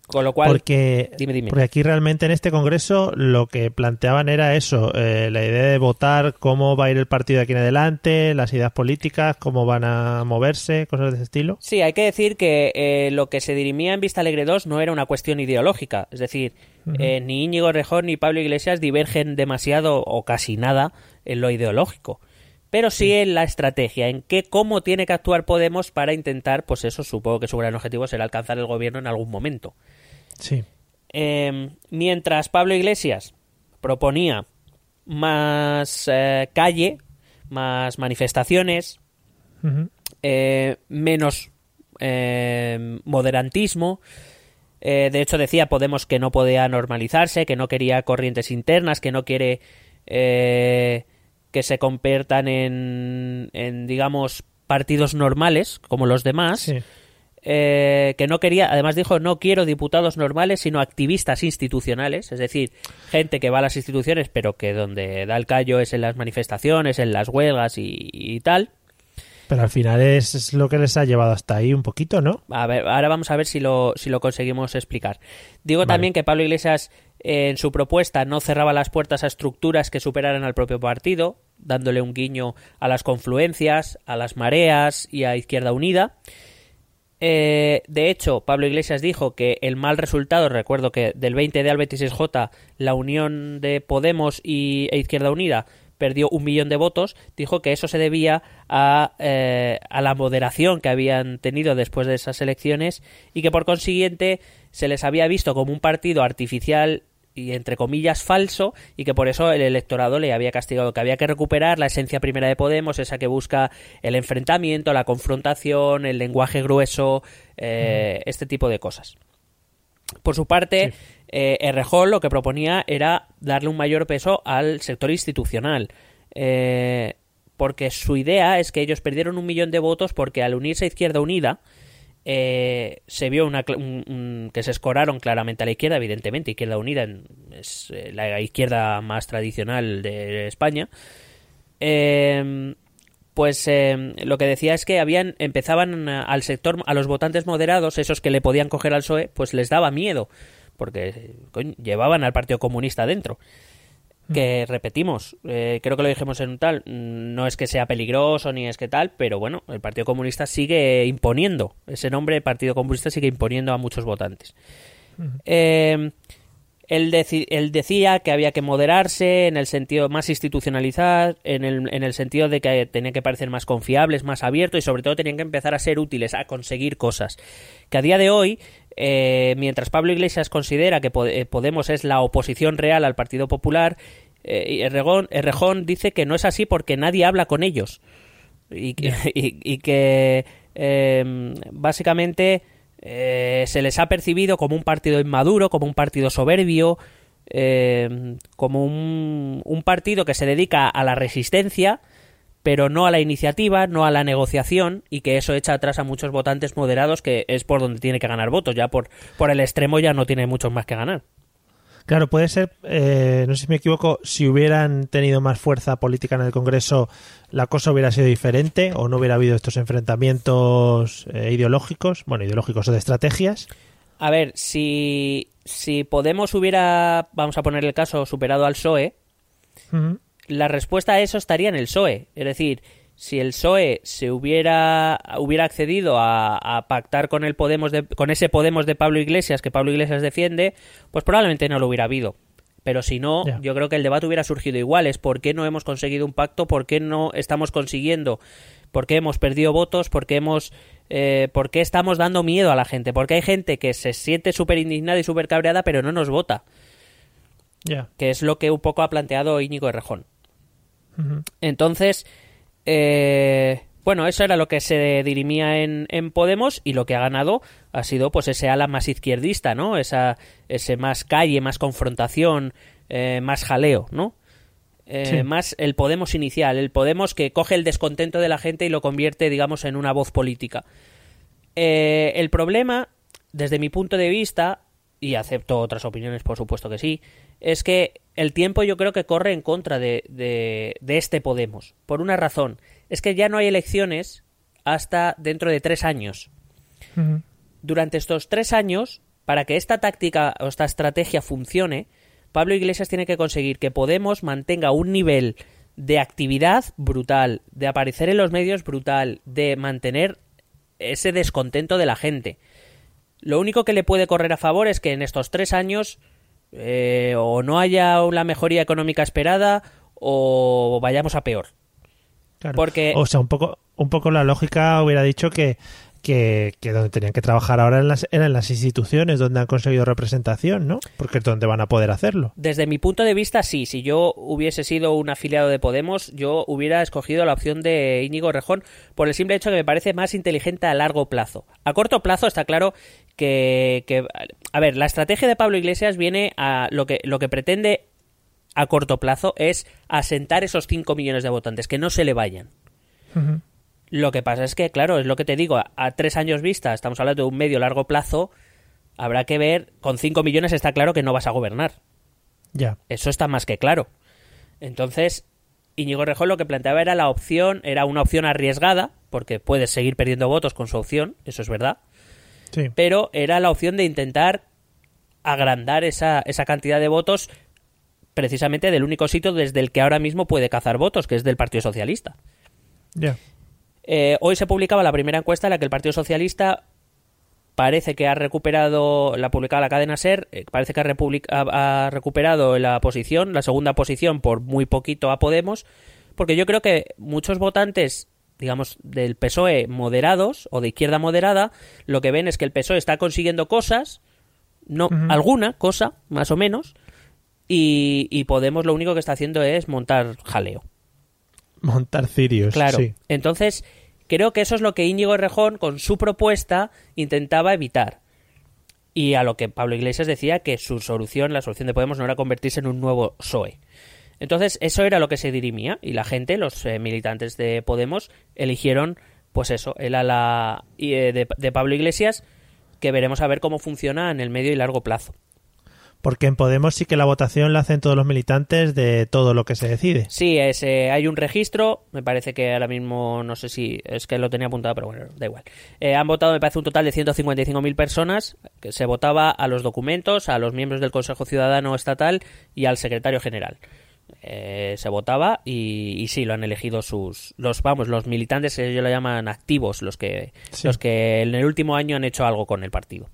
Con lo cual, porque, dime, dime. porque aquí realmente en este congreso lo que planteaban era eso, eh, la idea de votar cómo va a ir el partido de aquí en adelante, las ideas políticas, cómo van a moverse, cosas de ese estilo. Sí, hay que decir que eh, lo que se dirimía en Vista Alegre 2 no era una cuestión ideológica, es decir, eh, ni Íñigo Rejón ni Pablo Iglesias divergen demasiado o casi nada en lo ideológico pero sí en la estrategia, en qué, cómo tiene que actuar Podemos para intentar, pues eso, supongo que su gran objetivo será alcanzar el gobierno en algún momento. Sí. Eh, mientras Pablo Iglesias proponía más eh, calle, más manifestaciones, eh, menos moderantismo. de hecho, decía Podemos que no podía normalizarse, que no quería corrientes internas, que no quiere que se conviertan en, en digamos, partidos normales, como los demás. Eh, que no quería, además dijo, no quiero diputados normales, sino activistas institucionales, es decir, gente que va a las instituciones, pero que donde da el callo es en las manifestaciones, en las huelgas y, tal. Pero al final es, lo que les ha llevado hasta ahí un poquito, ¿no? A ver, ahora vamos a ver si lo, si lo conseguimos explicar. Digo también que Pablo Iglesias en su propuesta no cerraba las puertas a estructuras que superaran al propio partido, dándole un guiño a las confluencias, a las mareas y a Izquierda Unida. Eh, de hecho, Pablo Iglesias dijo que el mal resultado, recuerdo que del 20 de al 26J, la unión de Podemos y, e Izquierda Unida perdió un millón de votos, dijo que eso se debía a, eh, a la moderación que habían tenido después de esas elecciones y que por consiguiente se les había visto como un partido artificial y entre comillas falso y que por eso el electorado le había castigado que había que recuperar la esencia primera de Podemos esa que busca el enfrentamiento la confrontación el lenguaje grueso eh, este tipo de cosas. Por su parte eh, Errejón lo que proponía era darle un mayor peso al sector institucional eh, porque su idea es que ellos perdieron un millón de votos porque al unirse a Izquierda Unida eh, se vio una, que se escoraron claramente a la izquierda, evidentemente, Izquierda Unida es eh, la izquierda más tradicional de España. Em, pues em, lo que decía es que habían empezaban al sector, a los votantes moderados, esos que le podían coger al PSOE, pues les daba miedo, porque llevaban al Partido Comunista dentro que repetimos, eh, creo que lo dijimos en un tal, no es que sea peligroso ni es que tal, pero bueno, el Partido Comunista sigue imponiendo, ese nombre Partido Comunista sigue imponiendo a muchos votantes. Eh, él, decía que había que moderarse en el sentido más institucionalizar, en el, en el sentido de que tenían que parecer más confiables, más abiertos y sobre todo tenían que empezar a ser útiles, a conseguir cosas. Que a día de hoy eh, mientras Pablo Iglesias considera que eh, Podemos es la oposición real al Partido Popular, eh, Errejón, dice que no es así porque nadie habla con ellos. Y que, em, básicamente se les ha percibido como un partido inmaduro, como un partido soberbio, em, como un partido que se dedica a la resistencia pero no a la iniciativa, no a la negociación, y que eso echa atrás a muchos votantes moderados, que es por donde tiene que ganar votos. Ya por, por el extremo ya no tiene muchos más que ganar. Claro, puede ser, eh, no sé si me equivoco, si hubieran tenido más fuerza política en el Congreso, la cosa hubiera sido diferente o no hubiera habido estos enfrentamientos eh, ideológicos, bueno, ideológicos o de estrategias. A ver, si, si Podemos hubiera, vamos a poner el caso, superado al PSOE, la respuesta a eso estaría en el PSOE. Es decir, si el PSOE se hubiera, hubiera accedido a, pactar con el Podemos de, con ese Podemos de Pablo Iglesias que Pablo Iglesias defiende, pues probablemente no lo hubiera habido. Pero si no, yo creo que el debate hubiera surgido igual. Es por qué no hemos conseguido un pacto, por qué no estamos consiguiendo, por qué hemos perdido votos, por qué hemos, eh, por qué estamos dando miedo a la gente, porque hay gente que se siente súper indignada y súper cabreada, pero no nos vota. Que es lo que un poco ha planteado Íñigo Errejón. Entonces, eh, bueno, eso era lo que se dirimía en, Podemos y lo que ha ganado ha sido pues ese ala más izquierdista, ¿no? Esa, ese más calle, más confrontación, eh, más jaleo, ¿no? Eh, más el Podemos inicial, el Podemos que coge el descontento de la gente y lo convierte, digamos, en una voz política. el problema, desde mi punto de vista, y acepto otras opiniones, por supuesto que sí, es que el tiempo yo creo que corre en contra de, de, este Podemos. Por una razón, es que ya no hay elecciones hasta dentro de tres años. Durante estos tres años, para que esta táctica o esta estrategia funcione, Pablo Iglesias tiene que conseguir que Podemos mantenga un nivel de actividad brutal, de aparecer en los medios brutal, de mantener ese descontento de la gente. Lo único que le puede correr a favor es que en estos tres años eh, o no haya la mejoría económica esperada o vayamos a peor. Porque... O sea, un poco, un poco la lógica hubiera dicho que que, donde tenían que trabajar ahora en las, eran las instituciones donde han conseguido representación, ¿no? Porque es donde van a poder hacerlo. Desde mi punto de vista, sí. Si yo hubiese sido un afiliado de Podemos, yo hubiera escogido la opción de Íñigo Rejón por el simple hecho que me parece más inteligente a largo plazo. A corto plazo está claro que, que a ver, la estrategia de Pablo Iglesias viene a lo que, lo que pretende a corto plazo es asentar esos 5 millones de votantes, que no se le vayan. Lo que pasa es que, claro, es lo que te digo, a, tres años vista, estamos hablando de un medio largo plazo, habrá que ver, con cinco millones está claro que no vas a gobernar. Ya. Eso está más que claro. Entonces, Íñigo Rejón lo que planteaba era la opción, era una opción arriesgada, porque puedes seguir perdiendo votos con su opción, eso es verdad. Sí. Pero era la opción de intentar agrandar esa, esa cantidad de votos precisamente del único sitio desde el que ahora mismo puede cazar votos, que es del Partido Socialista. Eh, hoy se publicaba la primera encuesta en la que el Partido Socialista parece que ha recuperado, la publicaba la cadena SER, eh, parece que ha, recuperado la posición, la segunda posición por muy poquito a Podemos, porque yo creo que muchos votantes digamos, del PSOE moderados o de izquierda moderada, lo que ven es que el PSOE está consiguiendo cosas, no alguna cosa, más o menos, y, y, Podemos lo único que está haciendo es montar jaleo. Montar cirios. Claro. Entonces, creo que eso es lo que Íñigo Rejón, con su propuesta, intentaba evitar. Y a lo que Pablo Iglesias decía que su solución, la solución de Podemos, no era convertirse en un nuevo PSOE. Entonces, eso era lo que se dirimía. Y la gente, los eh, militantes de Podemos, eligieron, pues eso, el ala eh, de, de Pablo Iglesias, que veremos a ver cómo funciona en el medio y largo plazo. Porque en Podemos sí que la votación la hacen todos los militantes de todo lo que se decide. Sí, es, eh, hay un registro, me parece que ahora mismo, no sé si es que lo tenía apuntado, pero bueno, da igual. Han votado, me parece, un total de 155.000 personas, que se votaba a los documentos, a los miembros del Consejo Ciudadano Estatal y al secretario general. Eh, se votaba y, sí lo han elegido sus los vamos los militantes ellos lo llaman activos los que los que en el último año han hecho algo con el partido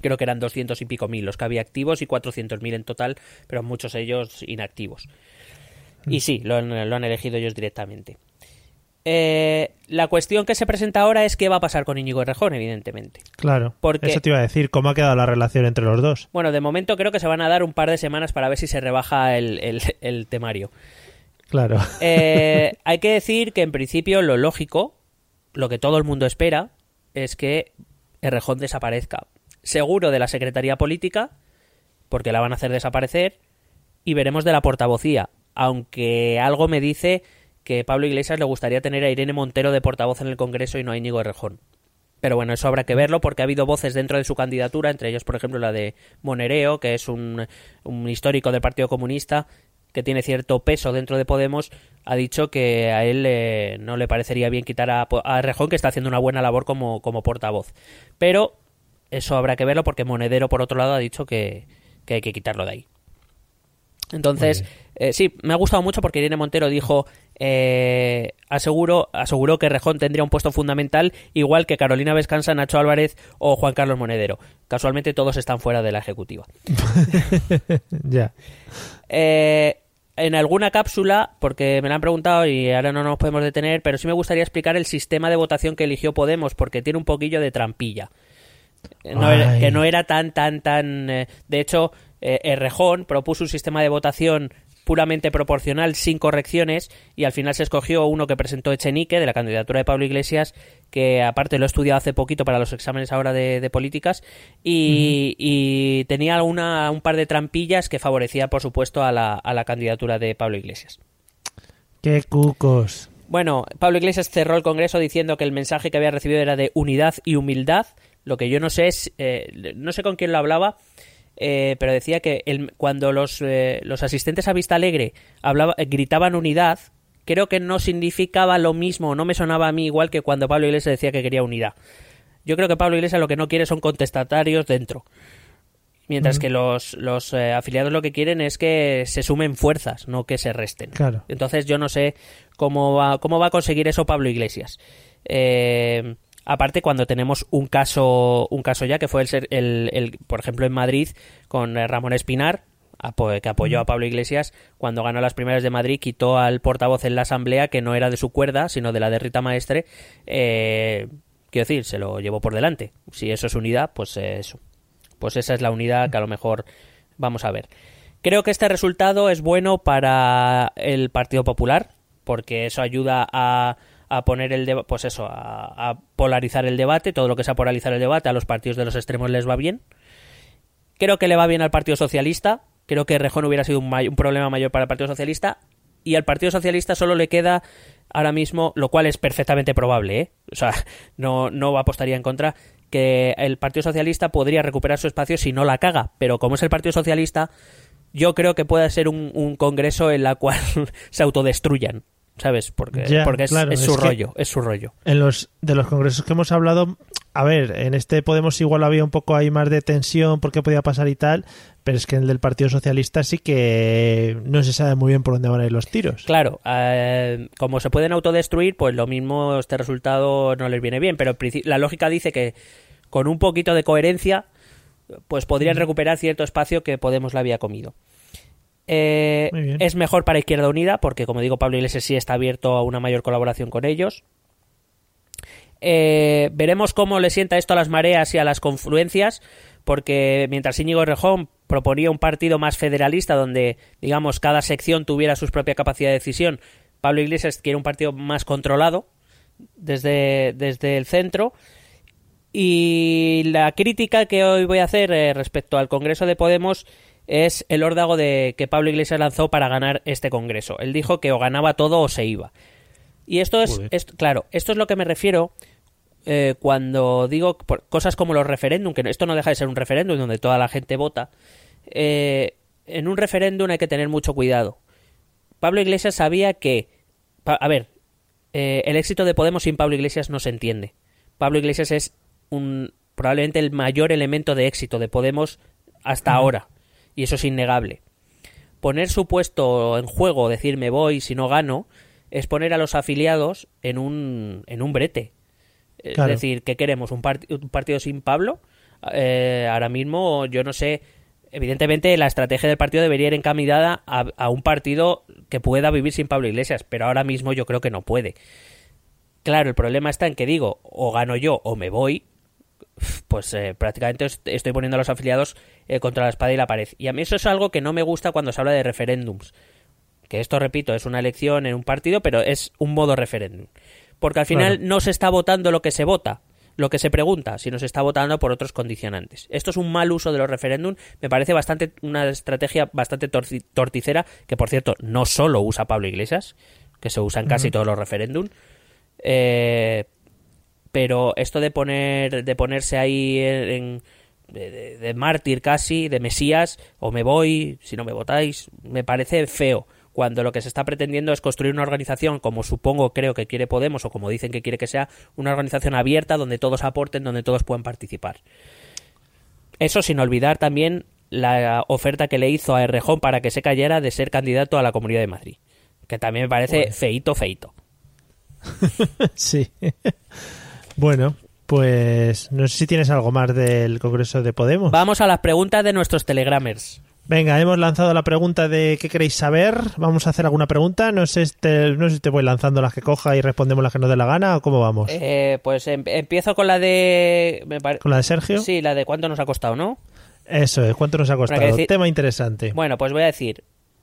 Creo que eran 200 y pico mil los que había activos y 400 mil en total, pero muchos de ellos inactivos. Y mm. sí, lo han, elegido ellos directamente. Eh, la cuestión que se presenta ahora es qué va a pasar con Íñigo Rejón, evidentemente. Claro. Porque, eso te iba a decir, ¿cómo ha quedado la relación entre los dos? Bueno, de momento creo que se van a dar un par de semanas para ver si se rebaja el, temario. Claro. Eh, hay que decir que en principio lo lógico, lo que todo el mundo espera, es que Rejón desaparezca seguro de la Secretaría Política, porque la van a hacer desaparecer, y veremos de la portavocía, aunque algo me dice que Pablo Iglesias le gustaría tener a Irene Montero de portavoz en el Congreso y no a Íñigo Errejón. Pero bueno, eso habrá que verlo porque ha habido voces dentro de su candidatura, entre ellos, por ejemplo, la de Monereo, que es un, histórico del Partido Comunista, que tiene cierto peso dentro de Podemos, ha dicho que a él eh, no le parecería bien quitar a, a Rejón, que está haciendo una buena labor como, como portavoz. Pero eso habrá que verlo porque Monedero, por otro lado, ha dicho que, hay que quitarlo de ahí. Entonces, eh, sí, me ha gustado mucho porque Irene Montero dijo, eh, aseguro, aseguró que Rejón tendría un puesto fundamental, igual que Carolina Vescansa, Nacho Álvarez o Juan Carlos Monedero. Casualmente todos están fuera de la ejecutiva. ya. Eh, en alguna cápsula, porque me la han preguntado y ahora no nos podemos detener, pero sí me gustaría explicar el sistema de votación que eligió Podemos, porque tiene un poquillo de trampilla. que no era tan, tan, tan... Eh, de hecho, eh, propuso un sistema de votación puramente proporcional, sin correcciones, y al final se escogió uno que presentó Echenique, de la candidatura de Pablo Iglesias, que aparte lo he estudiado hace poquito para los exámenes ahora de, políticas, y, tenía una, un par de trampillas que favorecía, por supuesto, a la, a la candidatura de Pablo Iglesias. ¡Qué cucos! Bueno, Pablo Iglesias cerró el Congreso diciendo que el mensaje que había recibido era de unidad y humildad, lo que yo no sé es, eh, no sé con quién lo hablaba, eh, pero decía que el, cuando los, eh, los asistentes a Vista Alegre hablaba, gritaban unidad, creo que no significaba lo mismo, no me sonaba a mí igual que cuando Pablo Iglesias decía que quería unidad. Yo creo que Pablo Iglesias lo que no quiere son contestatarios dentro. Mientras que los, los eh, afiliados lo que quieren es que se sumen fuerzas, no que se resten. Claro. Entonces yo no sé cómo va, cómo va a conseguir eso Pablo Iglesias. Eh, aparte cuando tenemos un caso un caso ya que fue el, ser- el, el- por ejemplo en Madrid con eh, Ramón Espinar que apoyó a Pablo Iglesias cuando ganó las primeras de Madrid quitó al portavoz en la asamblea que no era de su cuerda sino de la de Rita Maestre eh, quiero decir se lo llevó por delante. Si eso es unidad pues eso. Pues esa es la unidad que a lo mejor vamos a ver. Creo que este resultado es bueno para el Partido Popular, porque eso ayuda a, a poner el pues eso, a, a polarizar el debate, todo lo que sea polarizar el debate a los partidos de los extremos les va bien. Creo que le va bien al Partido Socialista, creo que Rejón hubiera sido un, problema mayor para el Partido Socialista y al Partido Socialista solo le queda ahora mismo, lo cual es perfectamente probable, ¿eh? o sea, no, no apostaría en contra, que el Partido Socialista podría recuperar su espacio si no la caga, pero como es el Partido Socialista, yo creo que puede ser un, un congreso en la cual se autodestruyan, ¿sabes? Porque, Ya, porque es, claro, es es su rollo, es su rollo. En los de los congresos que hemos hablado, a ver, en este Podemos igual había un poco ahí más de tensión porque podía pasar y tal, pero es que en el del Partido Socialista sí que no se sabe muy bien por dónde van a ir los tiros. Claro, eh, como se pueden autodestruir, pues lo mismo este resultado no les viene bien, pero la lógica dice que con un poquito de coherencia, pues podrían recuperar cierto espacio que Podemos le había comido. Eh, es mejor para Izquierda Unida, porque como digo, Pablo Iglesias sí está abierto a una mayor colaboración con ellos. Eh, veremos cómo le sienta esto a las mareas y a las confluencias, porque mientras Íñigo Rejón proponía un partido más federalista, donde, digamos, cada sección tuviera su propia capacidad de decisión, Pablo Iglesias quiere un partido más controlado desde, desde el centro. Y la crítica que hoy voy a hacer eh, respecto al Congreso de Podemos es el órdago de que Pablo Iglesias lanzó para ganar este Congreso. Él dijo que o ganaba todo o se iba. Y esto es, esto- claro, esto es lo que me refiero eh, cuando digo por- cosas como los referéndum, que esto no deja de ser un referéndum donde toda la gente vota. Eh, en un referéndum hay que tener mucho cuidado. Pablo Iglesias sabía que, a ver, eh, el éxito de Podemos sin Pablo Iglesias no se entiende. Pablo Iglesias es un probablemente el mayor elemento de éxito de Podemos hasta ahora y eso es innegable. Poner su puesto en juego, decir me voy si no gano, es poner a los afiliados en un en un brete. Es decir, ¿qué queremos? ¿Un, part- un partido sin Pablo? Eh, ahora mismo, yo no sé. Evidentemente, la estrategia del partido debería ir encaminada a, a un partido que pueda vivir sin Pablo Iglesias, pero ahora mismo yo creo que no puede. Claro, el problema está en que digo, o gano yo o me voy, pues eh, prácticamente est- estoy poniendo a los afiliados eh, contra la espada y la pared. Y a mí eso es algo que no me gusta cuando se habla de referéndums. Que esto, repito, es una elección en un partido, pero es un modo referéndum. Porque al final Claro. no se está votando lo que se vota, lo que se pregunta, sino se está votando por otros condicionantes. Esto es un mal uso de los referéndum, me parece bastante una estrategia bastante torticera, que por cierto no solo usa Pablo Iglesias, que se usa en casi todos los referéndum. Eh, pero esto de poner de ponerse ahí en, de, de- de mártir casi de mesías o me voy si no me votáis me parece feo. Cuando lo que se está pretendiendo es construir una organización como supongo creo que quiere Podemos o como dicen que quiere que sea una organización abierta donde todos aporten donde todos puedan participar. Eso sin olvidar también la oferta que le hizo a Errejón para que se cayera de ser candidato a la Comunidad de Madrid que también me parece feito feito. Sí. Bueno, pues no sé si tienes algo más del Congreso de Podemos. vamos a las preguntas de nuestros telegramers Venga, hemos lanzado la pregunta de qué queréis saber. Vamos a hacer alguna pregunta. No sé, si te, no sé si te voy lanzando las que coja y respondemos las que nos dé la gana o cómo vamos. Eh, pues em- empiezo con la de. me pare- ¿Con la de Sergio? Sí, la de cuánto nos ha costado, ¿no? Eso es, ¿cuánto nos ha costado? Decir- Tema interesante. Bueno, pues voy a decir.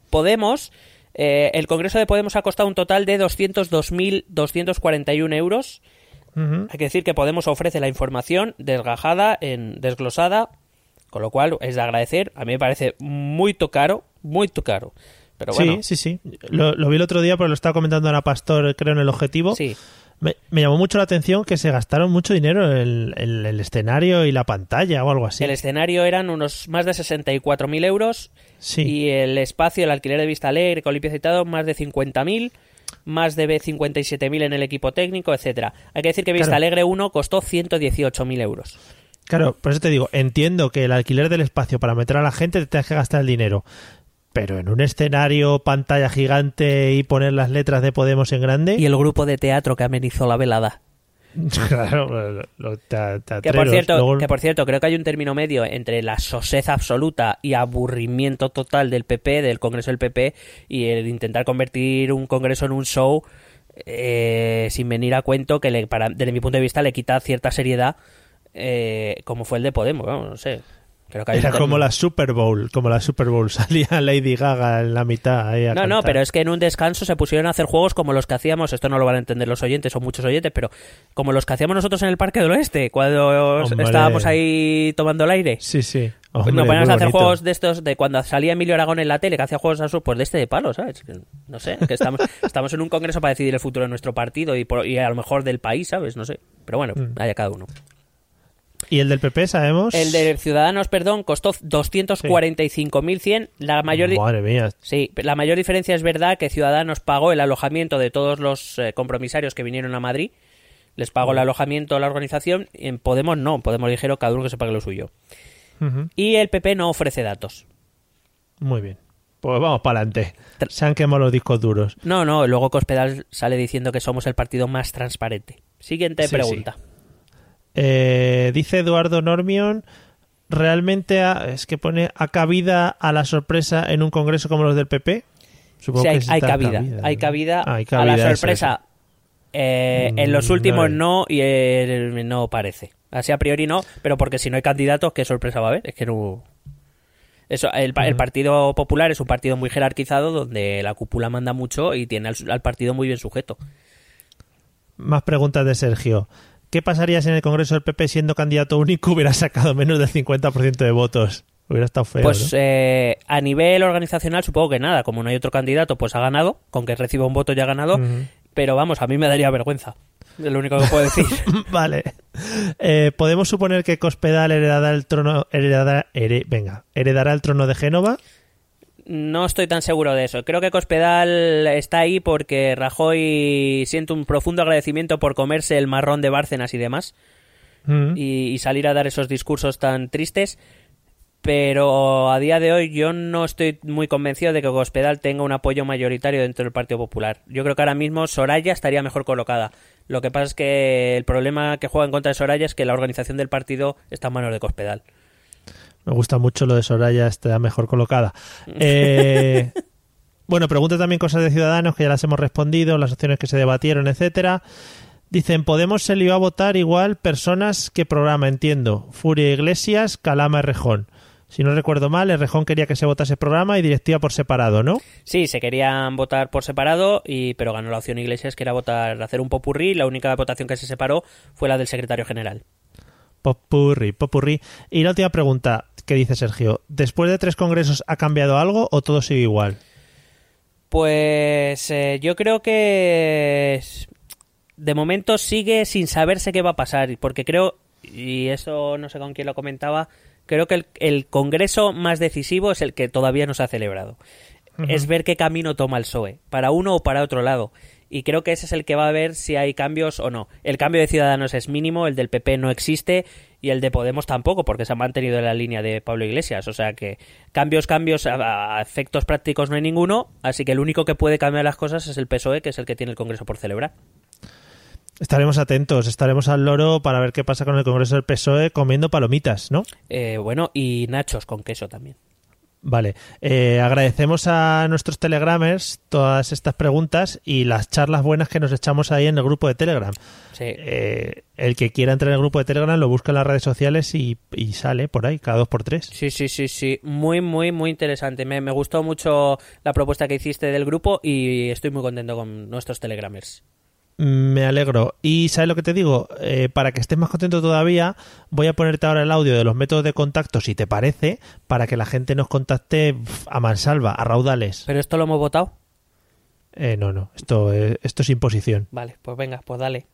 Podemos. eh, el Congreso de Podemos ha costado un total de 202.241 euros. Hay que decir que Podemos ofrece la información desgajada, en, desglosada, con lo cual es de agradecer. A mí me parece muy caro, muy caro. Pero bueno, Sí, sí, sí. Lo, lo vi el otro día, pero lo estaba comentando Ana Pastor, creo, en el objetivo. sí. Me, me llamó mucho la atención que se gastaron mucho dinero en, en el escenario y la pantalla o algo así. El escenario eran unos más de 64.000 euros Sí. y el espacio, el alquiler de Vista Alegre con limpieza y todo, más de 50.000. más de 57.000 en el equipo técnico, etcétera. Hay que decir que Vista Claro. Alegre 1 costó 118.000 euros. Claro, por eso te digo, entiendo que el alquiler del espacio para meter a la gente te tengas que gastar el dinero. Pero en un escenario, pantalla gigante y poner las letras de Podemos en grande. Y el grupo de teatro que amenizó la velada. claro, lo- te- Que por, cierto, Luego- que por cierto, creo que hay un término medio entre la soseza absoluta y aburrimiento total del PP, del Congreso del PP, y el intentar convertir un Congreso en un show eh, sin venir a cuento que, le, para, desde mi punto de vista, le quita cierta seriedad, eh, como fue el de Podemos. vamos, no sé. Creo que Era como la Super Bowl, como la Super Bowl. Salía Lady Gaga en la mitad. ahí a No, no, pero es que en un descanso se pusieron a hacer juegos como los que hacíamos, esto no lo van a entender los oyentes, son muchos oyentes, pero como los que hacíamos nosotros en el Parque del Oeste, cuando Hombre. estábamos ahí tomando el aire. Sí, sí. Pues Hombre, nos poníamos a hacer bonito. juegos de estos, de cuando salía Emilio Aragón en la tele, que hacía juegos a su, pues de este de palo, ¿sabes? No sé, que estamos, estamos en un congreso para decidir el futuro de nuestro partido y, por- y a lo mejor del país, ¿sabes? No sé. Pero bueno, Mm. haya cada uno. ¿Y el del PP, sabemos? El de Ciudadanos, perdón, costó 245.100. La mayor, Madre mía. Sí, la mayor diferencia es verdad que Ciudadanos pagó el alojamiento de todos los eh, compromisarios que vinieron a Madrid. Les pagó el alojamiento a la organización. En Podemos no. Podemos dijeron cada uno que se pague lo suyo. Y el PP no ofrece datos. Muy bien. Pues vamos para adelante. Se han quemado los discos duros. No, no. Luego Cospedal sale diciendo que somos el partido más transparente. Siguiente Sí, pregunta. Eh, dice Eduardo Normion, ¿realmente ha- es que pone a cabida a la sorpresa en un congreso como los del PP? Supongo Sí, hay, que hay cabida. Hay ¿no? cabida, Ah, hay a cabida, la eso, sorpresa. Eh, en los Mm, últimos vale. no y no parece. Así a priori no, pero porque si no hay candidatos, ¿qué sorpresa va a haber? Es que no... Eso, el, el Ujú. Partido Popular es un partido muy jerarquizado donde la cúpula manda mucho y tiene al, al partido muy bien sujeto. Más preguntas de Sergio. ¿Qué pasaría si en el Congreso del PP, siendo candidato único, hubiera sacado menos del 50% de votos? Hubiera estado feo, Pues ¿no? eh, a nivel organizacional supongo que nada, como no hay otro candidato, pues ha ganado, con que reciba un voto ya ha ganado, pero vamos, a mí me daría vergüenza. Es lo único que puedo decir. vale. Eh, ¿Podemos suponer que Cospedal heredará el trono, heredará, here- venga, heredará el trono de Génova? No estoy tan seguro de eso. Creo que Cospedal está ahí porque Rajoy siente un profundo agradecimiento por comerse el marrón de Bárcenas y demás Mm. y, y salir a dar esos discursos tan tristes. Pero a día de hoy yo no estoy muy convencido de que Cospedal tenga un apoyo mayoritario dentro del Partido Popular. Yo creo que ahora mismo Soraya estaría mejor colocada. Lo que pasa es que el problema que juega en contra de Soraya es que la organización del partido está en manos de Cospedal. Me gusta mucho lo de Soraya, está mejor colocada. Eh, bueno, pregunta también cosas de Ciudadanos que ya las hemos respondido, las opciones que se debatieron, etcétera. Dicen, Podemos se lió a votar igual personas que programa, entiendo. Furia Iglesias, Calama Errejón. Si no recuerdo mal, Errejón quería que se votase programa y directiva por separado, ¿no? Sí, se querían votar por separado, y, pero ganó la opción Iglesias, que era votar, hacer un popurrí. La única votación que se separó fue la del secretario general. Popurri, popurri. Y la última pregunta que dice Sergio, ¿después de tres congresos ha cambiado algo o todo sigue igual? Pues eh, yo creo que de momento sigue sin saberse qué va a pasar, porque creo, y eso no sé con quién lo comentaba, creo que el, el congreso más decisivo es el que todavía no se ha celebrado. Es ver qué camino toma el PSOE, para uno o para otro lado. Y creo que ese es el que va a ver si hay cambios o no. El cambio de Ciudadanos es mínimo, el del PP no existe y el de Podemos tampoco, porque se ha mantenido en la línea de Pablo Iglesias. O sea que cambios, cambios, a, efectos prácticos no hay ninguno. Así que el único que puede cambiar las cosas es el PSOE, que es el que tiene el Congreso por celebrar. Estaremos atentos, estaremos al loro para ver qué pasa con el Congreso del PSOE comiendo palomitas, ¿no? Eh, bueno, y nachos con queso también. Vale, eh, agradecemos a nuestros telegramers todas estas preguntas y las charlas buenas que nos echamos ahí en el grupo de Telegram. Sí. Eh, el que quiera entrar en el grupo de Telegram lo busca en las redes sociales y, y sale por ahí, cada dos por tres. Sí, sí, sí, sí. Muy, muy, muy interesante. Me, me gustó mucho la propuesta que hiciste del grupo y estoy muy contento con nuestros telegramers. Me alegro. Y ¿sabes lo que te digo? Eh, para que estés más contento todavía, voy a ponerte ahora el audio de los métodos de contacto, si te parece, para que la gente nos contacte a mansalva, a raudales. ¿Pero esto lo hemos votado? Eh, no, no, esto, eh, esto es imposición. Vale, pues venga, pues dale.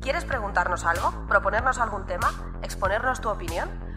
¿Quieres preguntarnos algo? ¿Proponernos algún tema? ¿Exponernos tu opinión?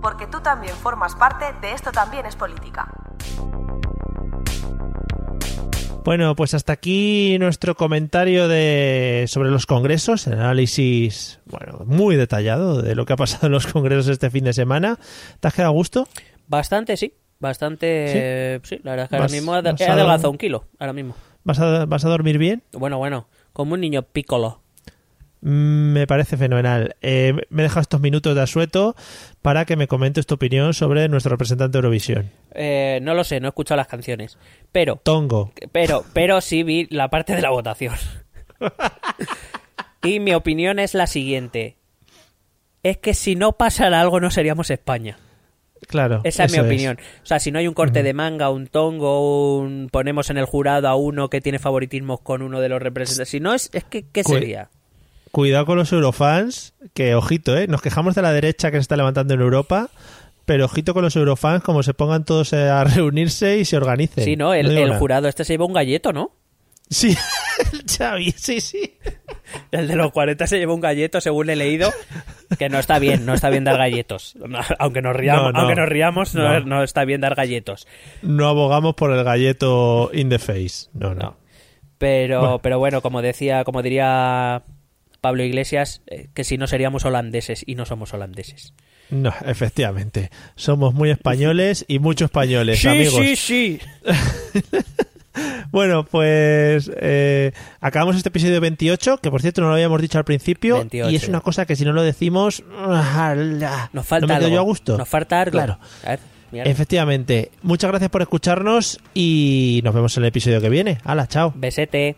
Porque tú también formas parte de esto también es política. Bueno, pues hasta aquí nuestro comentario de sobre los congresos, el análisis, bueno, muy detallado de lo que ha pasado en los congresos este fin de semana. ¿Te has quedado a gusto? Bastante, sí. Bastante, sí, la verdad es que ahora mismo he adelgazado un kilo, ahora mismo. ¿Vas a, ¿Vas a dormir bien? Bueno, bueno, como un niño pícolo. Me parece fenomenal. Eh, me he dejado estos minutos de asueto para que me comentes tu opinión sobre nuestro representante de Eurovisión. Eh, no lo sé, no he escuchado las canciones. Pero. Tongo. Pero, pero sí vi la parte de la votación. y mi opinión es la siguiente. Es que si no pasara algo no seríamos España. Claro. Esa es mi opinión. O sea, si no hay un corte de manga, un tongo, un... ponemos en el jurado a uno que tiene favoritismos con uno de los representantes. Si no, es, es que, ¿qué sería? Cuidado con los eurofans, que ojito, ¿eh? Nos quejamos de la derecha que se está levantando en Europa, pero ojito con los eurofans, como se pongan todos a reunirse y se organicen. Sí, ¿no? El, jurado este se lleva un galleto, ¿no? Sí, el Xavi, sí, sí. El de los 40 se lleva un galleto, según he leído, que no está bien, no está bien dar galletos. Aunque nos riamos, no, aunque nos riamos no, está bien dar galletos. No abogamos por el galleto in the face, no, no. Pero, pero bueno, como decía, como diría Pablo Iglesias eh, que si no seríamos holandeses y no somos holandeses. No, efectivamente. Somos muy españoles y muchos españoles, sí, amigos. Sí, sí, bueno, pues eh, acabamos este episodio 28, que por cierto no lo habíamos dicho al principio, y es una cosa que si no lo decimos, nos falta no me Yo a gusto. Nos falta algo. Claro. Efectivamente. Muchas gracias por escucharnos y nos vemos en el episodio que viene. Hala, chao. Besete.